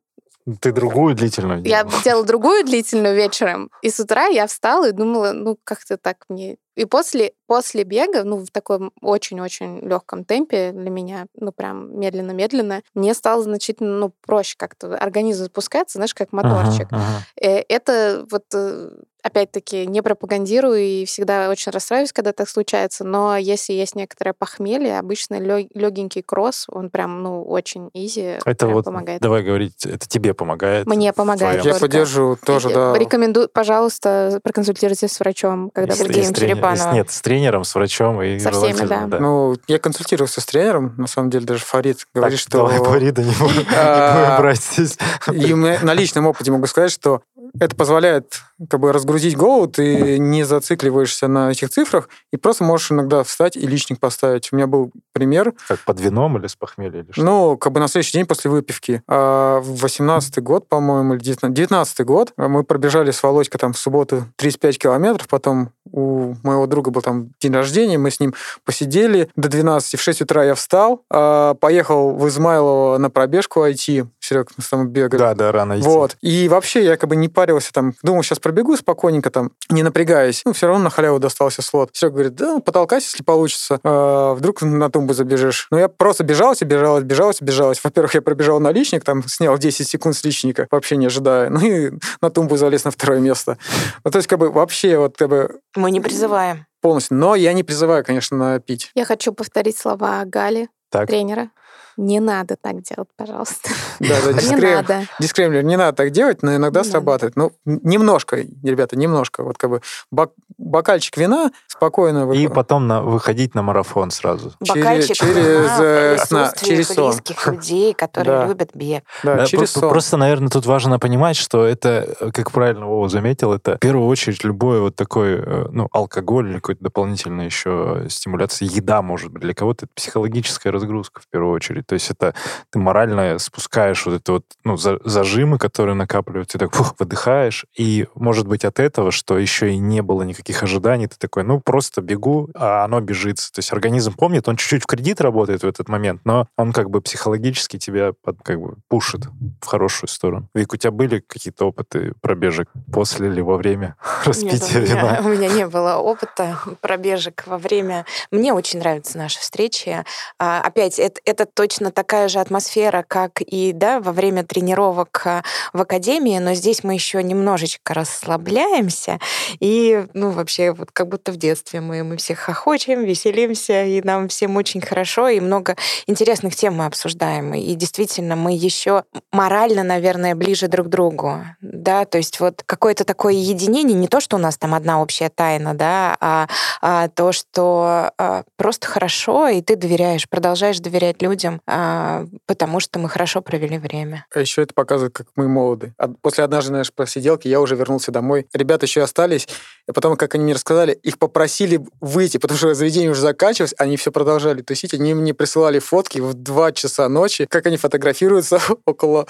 A: ты другую длительную
C: делала? Я делала другую длительную вечером, и с утра я встала и думала, ну, как-то так мне... И после, после бега, ну, в таком очень-очень легком темпе для меня, ну, прям медленно-медленно, мне стало значительно, ну, проще как-то. Организм запускается, знаешь, как моторчик. Ага, ага. Это вот э, опять-таки, не пропагандирую и всегда очень расстраиваюсь, когда так случается, но если есть некоторое похмелье, обычно легенький кросс, он прям, ну, очень изи,
A: это вот, помогает. Давай говорить, это тебе помогает?
C: Мне помогает.
B: Я поддерживаю тоже, да.
C: Рекомендую, пожалуйста, проконсультируйтесь с врачом, когда
A: вы будете Черепанова. Нет, с тренером, с врачом и
C: Со всеми, да.
B: да. Ну, я консультировался с тренером, на самом деле, даже Фарид говорит, так, что...
A: давай Фарида не будем а, брать здесь.
B: И на личном опыте могу сказать, что это позволяет как бы разгрузить голову, ты не зацикливаешься на этих цифрах, и просто можешь иногда встать и личник поставить. У меня был пример.
A: Как под вином или с похмелья? Или что?
B: Ну, как бы на следующий день после выпивки. А в 18 год, по-моему, или 19 год мы пробежали с Володькой там в субботу 35 километров, потом у моего друга был там день рождения, мы с ним посидели до 12, в 6 утра я встал, а, поехал в Измайлово на пробежку IT, Серег, мы с тобой бегали.
A: Да, да, рано идти.
B: Вот. И вообще я как бы не парился там, думал, сейчас пробегу спокойненько там, не напрягаясь. Ну, все равно на халяву достался слот. Серега говорит, да, потолкайся, если получится. А, вдруг на тумбу забежишь. Ну, я просто бежалась, бежалась, бежалась, бежалась. Во-первых, я пробежал на личник, там снял 10 секунд с личника, вообще не ожидая. Ну, и на тумбу залез на второе место. Ну, то есть, как бы, вообще, вот, как бы...
D: Мы не призываем.
B: Полностью. Но я не призываю, конечно, пить.
C: Я хочу повторить слова Гали, так. тренера. Не надо так делать, пожалуйста.
B: Да, да, дисклейм, не надо. Дисклеймер, не надо так делать, но иногда не срабатывает. Надо. Ну, немножко, ребята, немножко. Вот как бы бак, бокальчик вина спокойно.
A: И потом на, выходить на марафон сразу.
D: Бокальчик через, вина через, на, через сон. близких людей, которые да. любят бег.
A: Да, да через сон. Просто, наверное, тут важно понимать, что это, как правильно Вова заметил, это в первую очередь любой вот такой, э, ну, алкоголь или какой-то дополнительная еще стимуляция, еда, может быть, для кого-то это психологическая разгрузка в первую очередь. То есть это ты морально спускаешь вот это вот, ну, зажимы, которые накапливаются, ты так фух, выдыхаешь, и, может быть, от этого, что еще и не было никаких ожиданий, ты такой, ну, просто бегу, а оно бежит. То есть организм помнит, он чуть-чуть в кредит работает в этот момент, но он как бы психологически тебя под, как бы пушит в хорошую сторону. Вик, у тебя были какие-то опыты пробежек после или во время распития
D: Нет, у
A: меня,
D: вина? У меня не было опыта пробежек во время. Мне очень нравятся наши встречи. А, опять, это, это точно точно такая же атмосфера, как и да, во время тренировок а, в академии, но здесь мы еще немножечко расслабляемся, и, ну, вообще, вот как будто в детстве мы, мы все хохочем, веселимся, и нам всем очень хорошо, и много интересных тем мы обсуждаем, и действительно мы еще морально, наверное, ближе друг к другу, да, то есть вот какое-то такое единение, не то, что у нас там одна общая тайна, да, а, а то, что а, просто хорошо, и ты доверяешь, продолжаешь доверять людям, потому что мы хорошо провели время.
B: А еще это показывает, как мы молоды. После однажды нашей посиделки я уже вернулся домой. Ребята еще остались, и потом, как они мне рассказали, их попросили выйти, потому что заведение уже заканчивалось, они все продолжали тусить, они мне присылали фотки в 2 часа ночи, как они фотографируются около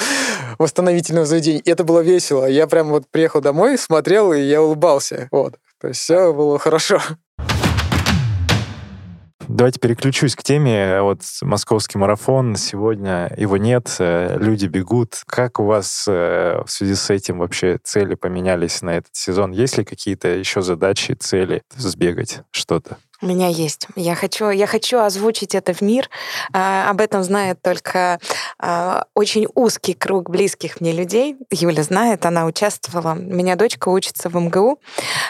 B: восстановительного заведения. И это было весело. Я прям вот приехал домой, смотрел, и я улыбался. Вот. То есть все было хорошо.
A: Давайте переключусь к теме. Вот московский марафон сегодня его нет, э, люди бегут. Как у вас э, в связи с этим вообще цели поменялись на этот сезон? Есть ли какие-то еще задачи, цели сбегать что-то?
D: У меня есть. Я хочу, я хочу озвучить это в мир. А, об этом знает только а, очень узкий круг близких мне людей. Юля знает, она участвовала. У меня дочка учится в МГУ.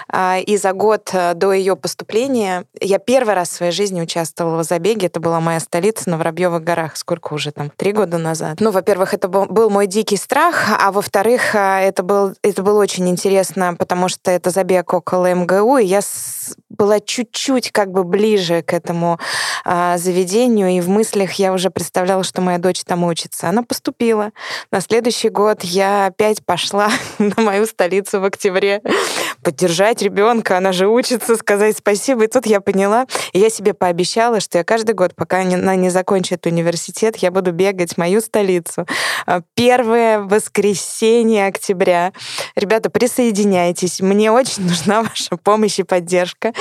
D: А, и за год э, до ее поступления я первый раз в своей жизни участвовала в забеге. Это была моя столица на Воробьевых горах. Сколько уже там? Три года назад. Ну, во-первых, это был, был мой дикий страх, а во-вторых, э, это, был, это было очень интересно, потому что это забег около МГУ, и я с, была чуть-чуть как бы ближе к этому а, заведению, и в мыслях я уже представляла, что моя дочь там учится. Она поступила. На следующий год я опять пошла на мою столицу в октябре поддержать ребенка, она же учится, сказать спасибо. И тут я поняла, и я себе пообещала, что я каждый год, пока она не закончит университет, я буду бегать в мою столицу. А, первое воскресенье октября. Ребята, присоединяйтесь. Мне очень нужна ваша помощь и поддержка.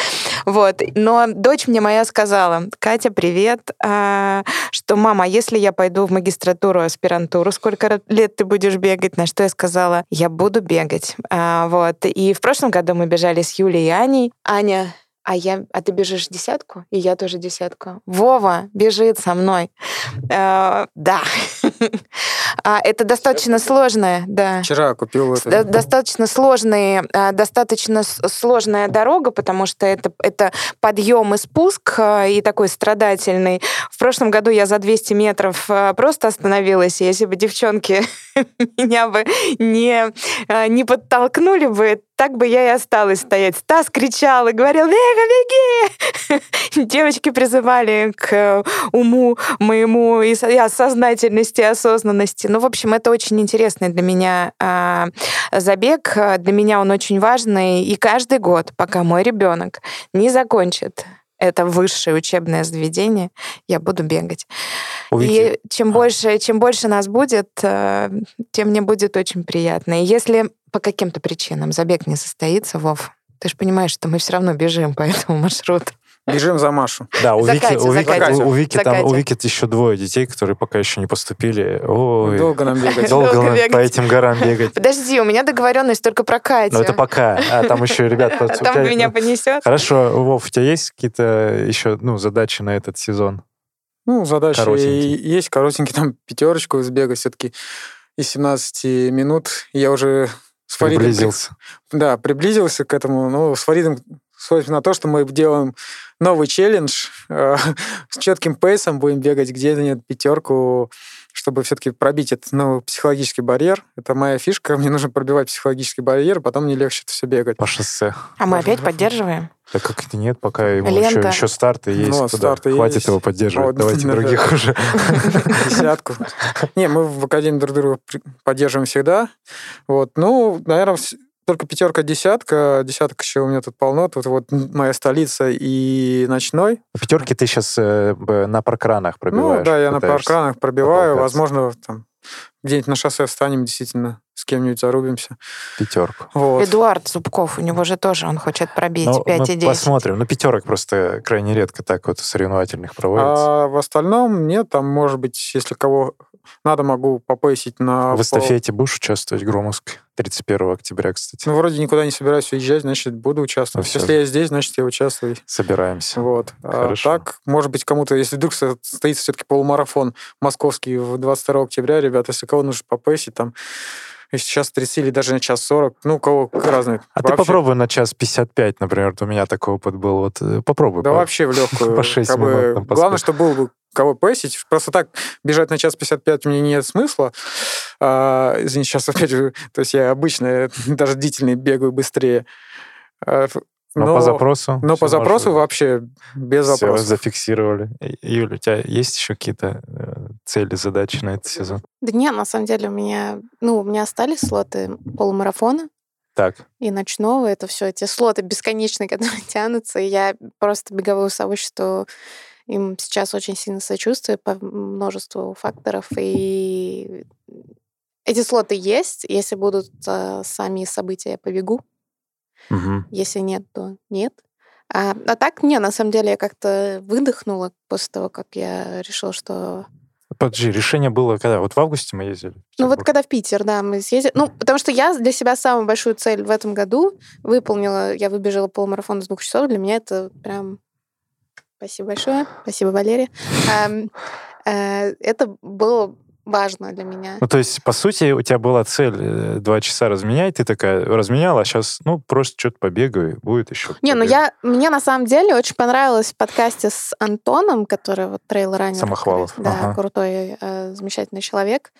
D: Вот. Но дочь мне моя сказала, Катя, привет, а, что, мама, если я пойду в магистратуру, аспирантуру, сколько лет ты будешь бегать? На что я сказала, я буду бегать. А, вот. И в прошлом году мы бежали с Юлей и Аней. Аня а я, а ты бежишь десятку, и я тоже десятку. Вова бежит со мной. Э, да. А, это достаточно сложная, да.
B: Вчера купил
D: это. Достаточно сложная, достаточно сложная дорога, потому что это, это подъем и спуск, а, и такой страдательный. В прошлом году я за 200 метров а, просто остановилась, если бы девчонки меня бы не, не подтолкнули бы, так бы я и осталась стоять. Стас кричал и говорил, Вега, беги! Девочки призывали к уму моему и осознательности, осознанности. Ну, в общем, это очень интересный для меня а, забег. Для меня он очень важный. И каждый год, пока мой ребенок не закончит это высшее учебное заведение, я буду бегать. Увидите. И чем больше, чем больше нас будет, э, тем мне будет очень приятно. И если по каким-то причинам забег не состоится, Вов, ты же понимаешь, что мы все равно бежим по этому маршруту.
B: Бежим за Машу.
A: Да, у Вики, у Вики, у Вики, там, у Вики еще двое детей, которые пока еще не поступили. Ой,
B: долго нам бегать.
A: Долго, долго нам по этим горам бегать.
C: Подожди, у меня договоренность только про Катю.
A: Ну это пока, а там еще ребят...
C: Там меня понесет.
A: Хорошо, Вов, у тебя есть какие-то еще ну, задачи на этот сезон?
B: Ну, задачи есть коротенькие, там пятерочку сбегать все-таки из 17 минут. Я уже
A: с Фаридом... Приблизился.
B: Да, приблизился к этому. Ну, с Фаридом смотрим на то, что мы делаем новый челлендж э, с четким пейсом, будем бегать где-то нет пятерку, чтобы все-таки пробить этот ну, психологический барьер. Это моя фишка, мне нужно пробивать психологический барьер, потом мне легче это все бегать.
A: По шоссе.
D: А мы опять поддерживаем?
A: Да как это нет, пока ему еще, еще старты есть. Ну, старты Хватит есть. его поддерживать. Вот, Давайте да, других да. уже.
B: Десятку. Не, мы в Академии друг друга поддерживаем всегда. Вот. Ну, наверное, только пятерка, десятка. Десяток еще у меня тут полно. Тут вот моя столица и ночной.
A: Пятерки ты сейчас э, на паркранах пробиваешь?
B: Ну, да, я на паркранах пробиваю. Возможно, там где-нибудь на шоссе встанем, действительно, с кем-нибудь зарубимся.
A: Пятерку.
D: Вот. Эдуард Зубков, у него же тоже, он хочет пробить ну, 5 и 10.
A: Посмотрим. Ну, пятерок просто крайне редко так вот соревновательных проводится.
B: А в остальном нет, там, может быть, если кого надо, могу попоясить на...
A: В эстафете будешь участвовать, Громовской? 31 октября, кстати.
B: Ну, вроде никуда не собираюсь уезжать, значит, буду участвовать.
A: Ну.
B: Если я здесь, значит, я участвую.
A: Собираемся.
B: Вот. А
A: Хорошо.
B: так, может быть, кому-то, если вдруг со- состоится все-таки полумарафон московский в 22 октября, ребят, если кого нужно попейсить, там, если час 30 или даже на час 40, ну, у кого разные.
A: А ты попробуй на час 55, например, вот у меня такой опыт был. Вот э, попробуй.
B: Да
A: по-
B: вообще в легкую.
A: по шесть
B: как бы,
A: минут там
B: главное, чтобы был бы кого пейсить. Просто так бежать на час 55 мне нет смысла. А, извини, сейчас опять же, то есть я обычно даже длительный бегаю быстрее. А, ф-
A: Но, по запросу.
B: но по запросу
A: можно.
B: вообще без
A: Всё,
B: вопросов.
A: зафиксировали. Юля, у тебя есть еще какие-то э, цели, задачи на этот сезон?
C: Да нет, на самом деле у меня, ну, у меня остались слоты полумарафона
A: Так,
C: и ночного. Это все эти слоты бесконечные, которые тянутся. И я просто беговое сообщество им сейчас очень сильно сочувствую по множеству факторов. И эти слоты есть. Если будут э, сами события, я побегу.
A: Мгм.
C: Если нет, то нет. А, а так, не, на самом деле, я как-то выдохнула после того, как я решила, что...
A: Подожди, решение было когда? Вот в августе мы ездили?
C: Ну вот когда в Питер, да, мы съездили. Ну, потому что я для себя самую большую цель в этом году выполнила. Я выбежала полумарафон из двух часов. Для меня это прям... Спасибо большое. Спасибо, Валерия. Э, Это было важно для меня.
A: Ну, то есть, по сути, у тебя была цель э, два часа разменять, ты такая разменяла, а сейчас, ну, просто что-то побегаю, будет еще.
C: Не, ну я... Мне на самом деле очень понравилось в подкасте с Антоном, который вот трейл раннер.
A: Самохвалов,
C: Да,
A: ага.
C: крутой, э, замечательный человек.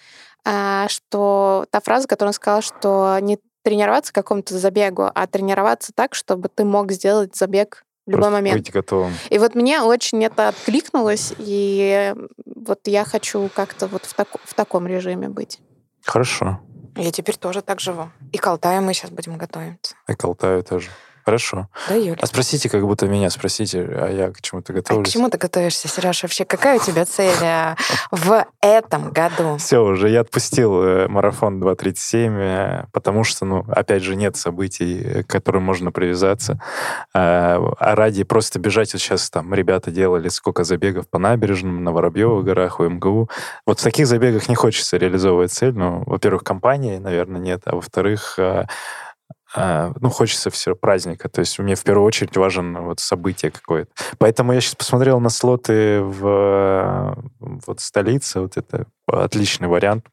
C: а, Что та фраза, которую он сказал, что не тренироваться к какому-то забегу, а тренироваться так, чтобы ты мог сделать забег в любой
A: Просто
C: момент.
A: Быть готовым.
C: И вот мне очень это откликнулось, и вот я хочу как-то вот в, тако- в таком режиме быть.
A: Хорошо.
D: Я теперь тоже так живу. И к Алтаю мы сейчас будем готовиться.
A: И к Алтаю тоже. Хорошо.
D: Да, Юля?
A: А спросите, как будто меня спросите, а я к чему-то
D: А к
A: готовлюсь.
D: чему ты готовишься, Сереж? Вообще, какая у тебя цель а, в этом году?
A: Все, уже я отпустил э, марафон 2.37, э, потому что, ну, опять же, нет событий, э, к которым можно привязаться. А ради просто бежать, вот сейчас там ребята делали сколько забегов по набережным, на Воробьевых горах, у МГУ. Вот в таких забегах не хочется реализовывать цель. Ну, во-первых, компании, наверное, нет, а во-вторых, ну, хочется все праздника. То есть мне в первую очередь важен вот событие какое-то. Поэтому я сейчас посмотрел на слоты в вот столице. Вот это отличный вариант.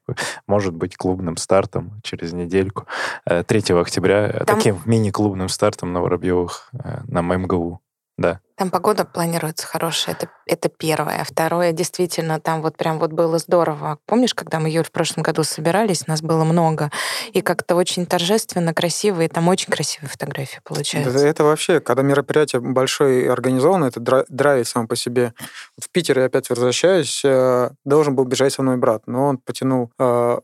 A: Может быть клубным стартом через недельку. Э, 3 октября э,
D: Там-
A: таким мини-клубным стартом на Воробьевых э, на МГУ. Да.
D: Там погода планируется хорошая, это, это первое. Второе, действительно, там вот прям вот было здорово. Помнишь, когда мы, Юль, в прошлом году собирались, нас было много, и как-то очень торжественно, красиво, и там очень красивые фотографии
B: Это,
D: получаются.
B: это вообще, когда мероприятие большое и организованное, это дра- драйвит сам по себе. В Питер я опять возвращаюсь, э, должен был бежать со мной брат, но он потянул э,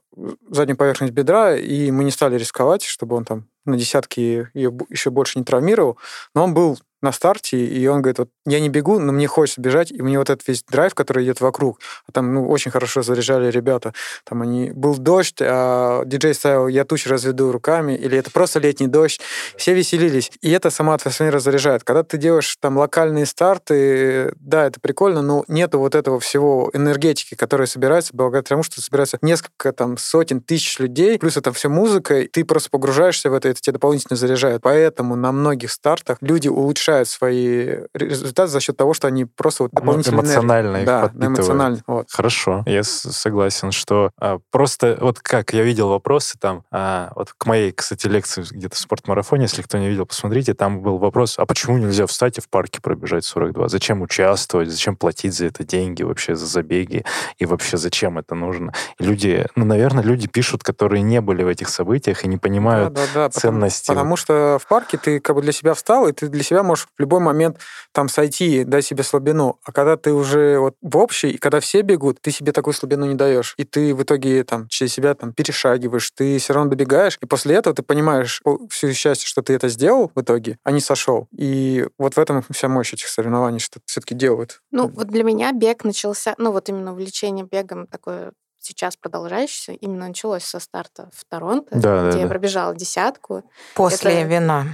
B: заднюю поверхность бедра, и мы не стали рисковать, чтобы он там на десятки ее еще больше не травмировал, но он был на старте, и он говорит, вот я не бегу, но мне хочется бежать, и мне вот этот весь драйв, который идет вокруг, а там ну, очень хорошо заряжали ребята, там они, был дождь, а диджей ставил «Я тучи разведу руками», или это просто летний дождь, все веселились, и это сама атмосфера заряжает. Когда ты делаешь там локальные старты, да, это прикольно, но нету вот этого всего энергетики, которая собирается благодаря тому, что собирается несколько там сотен тысяч людей, плюс это все музыка, и ты просто погружаешься в это, и это тебя дополнительно заряжает. Поэтому на многих стартах люди улучшают свои результаты за счет того, что они просто вот
A: Ну,
B: дополнительно энергию-
A: эмоционально их
B: да,
A: подпитывают.
B: эмоционально. Вот.
A: Хорошо, я согласен, что а, просто вот как я видел вопросы там, а, вот к моей, кстати, лекции где-то в спортмарафоне, если кто не видел, посмотрите, там был вопрос, а почему нельзя встать и в парке пробежать 42? Зачем участвовать? Зачем платить за это деньги вообще, за забеги? И вообще зачем это нужно? И люди, ну, наверное, люди пишут, которые не были в этих событиях и не понимают
B: Да, да, да, потому-
A: ценности.
B: Потому, что в парке ты как бы для себя встал, и ты для себя можешь в любой момент там сойти, дать себе слабину. А когда ты уже вот в общей, и когда все бегут, ты себе такую слабину не даешь. И ты в итоге там через себя там перешагиваешь, ты все равно добегаешь, и после этого ты понимаешь всю счастье, что ты это сделал в итоге, а не сошел. И вот в этом вся мощь этих соревнований, что все-таки делают.
C: Ну, вот для меня бег начался, ну, вот именно увлечение бегом такое сейчас продолжающееся, именно началось со старта в Торонто,
A: Да, да,
C: где я
A: да.
C: Пробежала десятку.
D: После
C: это-
D: вина.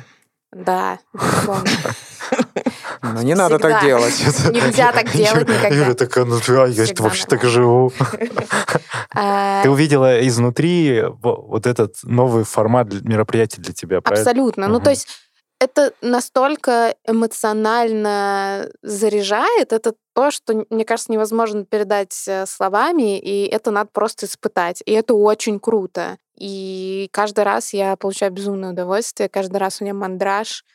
C: Да.
B: Ну, не надо так делать.
C: Нельзя так делать
A: Юля
C: никогда.
A: такая, ну я вообще так живу.
C: А,
A: Ты увидела изнутри во- вот этот новый формат мероприятий для тебя?
C: Абсолютно. Ну, то есть это настолько эмоционально заряжает, это то, что, мне кажется, невозможно передать э, словами, и это надо просто испытать. И это очень круто. И каждый раз я получаю безумное удовольствие, каждый раз у меня мандраж.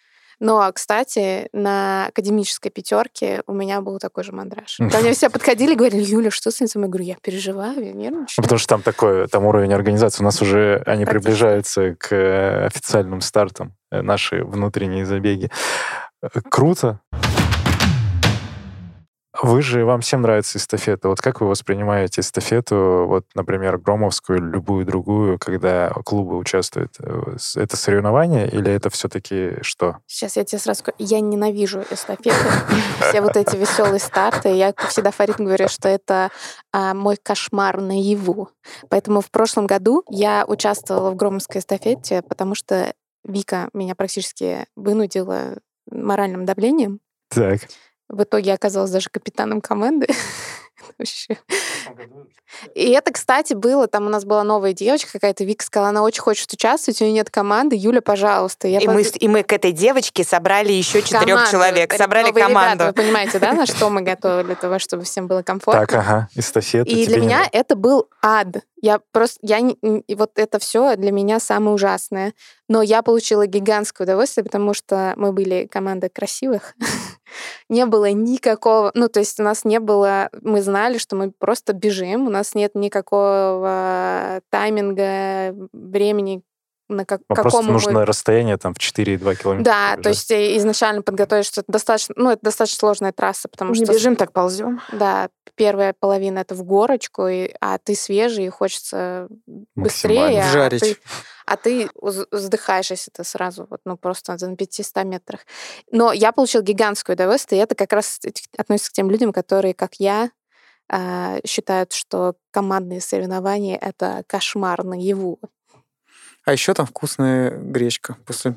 C: Но, кстати, на академической пятерке у меня был такой же мандраж. Ко мне все подходили и говорили, Юля, что с этим? Я говорю, я переживаю, я
A: Ну,
C: нервничаю.
A: Потому что там такой, там уровень организации. У нас уже они приближаются к э, официальным стартам, э, наши внутренние забеги. Э, Круто. Вы же, вам всем нравится эстафета. Вот как вы воспринимаете эстафету, вот, например, Громовскую или любую другую, когда клубы участвуют? Э, Это соревнование или это все-таки что?
C: Сейчас я тебе сразу скажу, я ненавижу эстафеты, все вот эти веселые старты. Я всегда Фарид говорю, что это а, мой кошмар наяву. Поэтому в прошлом году я участвовала в Громовской эстафете, потому что Вика меня практически вынудила моральным давлением.
A: Так.
C: В итоге я оказалась даже капитаном команды. Вообще. И это, кстати, было, там у нас была новая девочка какая-то, Вика сказала, она очень хочет участвовать, у нее нет команды, Юля, пожалуйста. Я
D: И
C: под-
D: мы, и мы к этой девочке собрали еще четырех человек. Собрали
C: новые ребята,
D: команду.
C: вы понимаете, да, на что мы готовы для того, чтобы всем было комфортно?
A: Так, ага, эстафета.
C: И для меня это был ад. Я просто, я не- вот это все для меня самое ужасное. Но я получила гигантское удовольствие, потому что мы были командой красивых. Не было никакого, ну то есть у нас не было, мы знали, что мы просто бежим, у нас нет никакого тайминга, времени на как,
A: Вам просто
C: какому мы
A: нужно расстояние там в 4,2 километра.
C: да, то
A: пробежать.
C: есть э, изначально подготовить, что это достаточно, ну, это достаточно сложная трасса, потому
D: Не
C: что
D: бежим, так ползем.
C: да, первая половина это в горочку, и, а ты свежий, и хочется быстрее, а
B: Жарить.
C: ты, а ты вздыхаешь, если ты сразу, вот, ну, просто на 500 метрах. Но я получил гигантское удовольствие, и это как раз относится к тем людям, которые, как я, а, считают, что командные соревнования — это кошмар наяву.
B: А еще там вкусная гречка. После...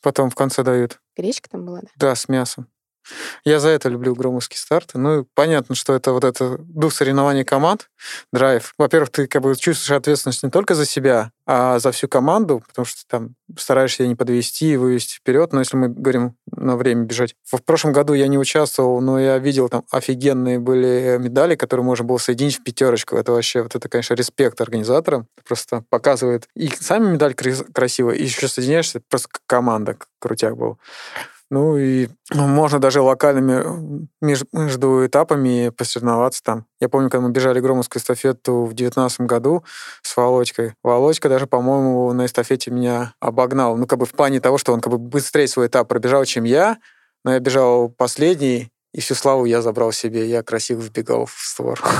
B: Потом в конце дают.
C: Гречка там была, да?
B: Да, с мясом. Я за это люблю громовские старты. Ну, понятно, что это вот это дух соревнований команд, драйв. Во-первых, ты как бы чувствуешь ответственность не только за себя, а за всю команду, потому что там стараешься не подвести и вывести вперед. Но если мы говорим на время бежать. В прошлом году я не участвовал, но я видел там офигенные были медали, которые можно было соединить в пятерочку. Это вообще, вот это, конечно, респект организаторам. Просто показывает и сами медаль крас- красивая, и еще соединяешься, просто команда, крутяк был. Ну и можно даже локальными меж- между этапами посоревноваться там. Я помню, когда мы бежали громовскую эстафету в девятнадцатом году с Володькой. Володька даже, по-моему, на эстафете меня обогнал. Ну, как бы в плане того, что он как бы быстрее свой этап пробежал, чем я, но я бежал последний, и всю славу я забрал себе. Я красиво вбегал в створ.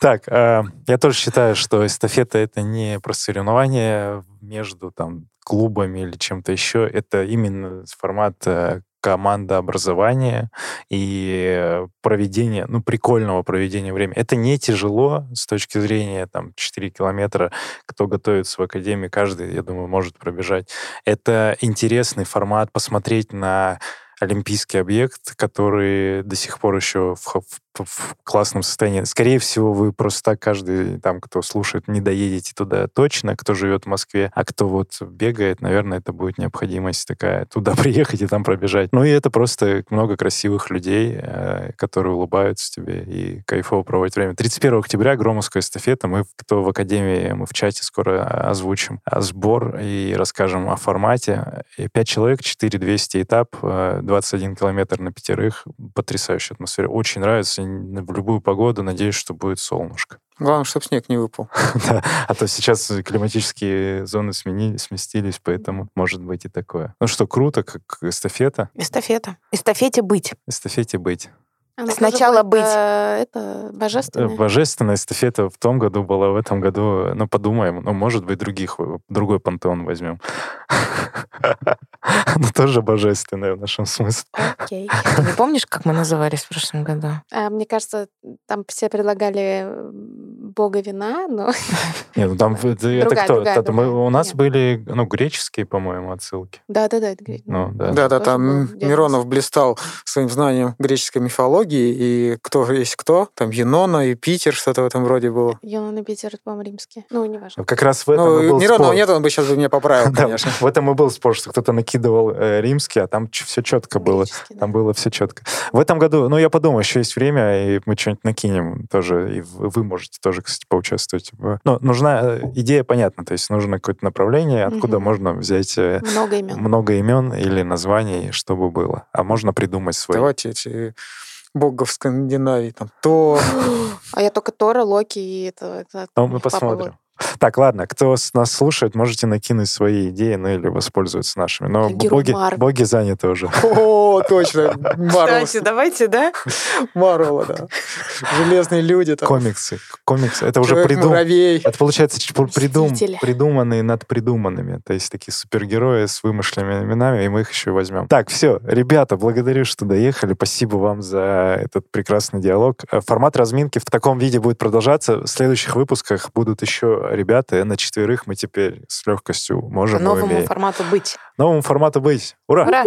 A: Так, э, я тоже считаю, что эстафета это не про соревнование между там клубами или чем-то еще. Это именно формат э, командообразования и э, проведения, ну, прикольного проведения времени. Это не тяжело с точки зрения там 4 километра. Кто готовится в академии, каждый, я думаю, может пробежать. Это интересный формат посмотреть на олимпийский объект, который до сих пор еще в, в- в классном состоянии. Скорее всего, вы просто так, каждый там, кто слушает, не доедете туда точно, кто живет в Москве, а кто вот бегает, наверное, это будет необходимость такая, туда приехать и там пробежать. Ну и это просто много красивых людей, э, которые улыбаются тебе и кайфово проводят время. 31 октября Громовская эстафета. Мы, кто в Академии, мы в чате скоро озвучим а, сбор и расскажем о формате. И 5 человек, 4200 этап, э, 21 километр на пятерых. Потрясающая атмосфера. Очень нравится. В любую погоду надеюсь, что будет солнышко.
B: Главное, чтобы снег не выпал.
A: Да, А то сейчас климатические зоны смени- сместились, поэтому может быть и такое. Ну что, круто, как эстафета.
D: Эстафета. Эстафете быть.
A: Эстафете быть.
C: Она
D: Сначала
C: будет,
D: быть.
C: э, это божественное.
A: Божественная эстафета в том году была, в этом году, ну, подумаем, ну, может быть, других, э, другой пантеон возьмем. Ну, тоже божественная в нашем смысле.
C: Окей.
D: Ты не помнишь, как мы назывались в прошлом году?
C: А, Мне кажется, там все предлагали бога вина, но...
A: Нет, ну там это, кто? Это мы- у нас были, ну, греческие, по-моему, отсылки.
C: Да-да-да, это говорит.
A: Ну, да.
B: Да, да,
C: тоже
B: там Миронов блистал своим знанием греческой мифологии, и кто есть кто, там Юнона и Питер, что-то в этом роде было.
C: Юнона и Питер, это, по-моему, римские. Ну, неважно.
A: Как раз в этом
B: Ну,
A: был
B: Миронова
A: спор.
B: нет, он бы сейчас бы меня поправил, конечно.
A: в этом и был спор, что кто-то накидывал э, римский, а там все четко было.
C: Греческие.
A: Там было все четко. В этом году, ну, я подумал, еще есть время, и мы что-нибудь накинем тоже, и вы можете тоже, кстати, поучаствовать. в- Ну, нужна э, идея, понятна, то есть нужно какое-то направление, откуда
C: Мгм.
A: можно взять э,
C: Много имен.
A: много имен или названий, чтобы было. А можно придумать свои.
B: Давайте эти богов Скандинавии, там, то
C: А я только Тора, Локи и это... это
A: Ну, мы посмотрим. Так, ладно, кто нас слушает, можете накинуть свои идеи, ну или воспользоваться нашими. Но боги, боги заняты уже.
B: О, точно, Марвел,
D: Кстати, давайте, да?
B: Марвела, да. Железные люди, там,
A: Комиксы. Комиксы. Это уже придум... Это получается придум... Придуманные над придуманными. То есть такие супергерои с вымышленными именами, и мы их еще возьмем. Так, все, ребята, благодарю, что доехали. Спасибо вам за этот прекрасный диалог. Э, Формат разминки в таком виде будет продолжаться. В следующих выпусках будут еще ребята. На четверых мы теперь с легкостью можем и
D: новому
A: умеем.
D: формату быть.
A: Новому формату быть. Ура!
D: Ура!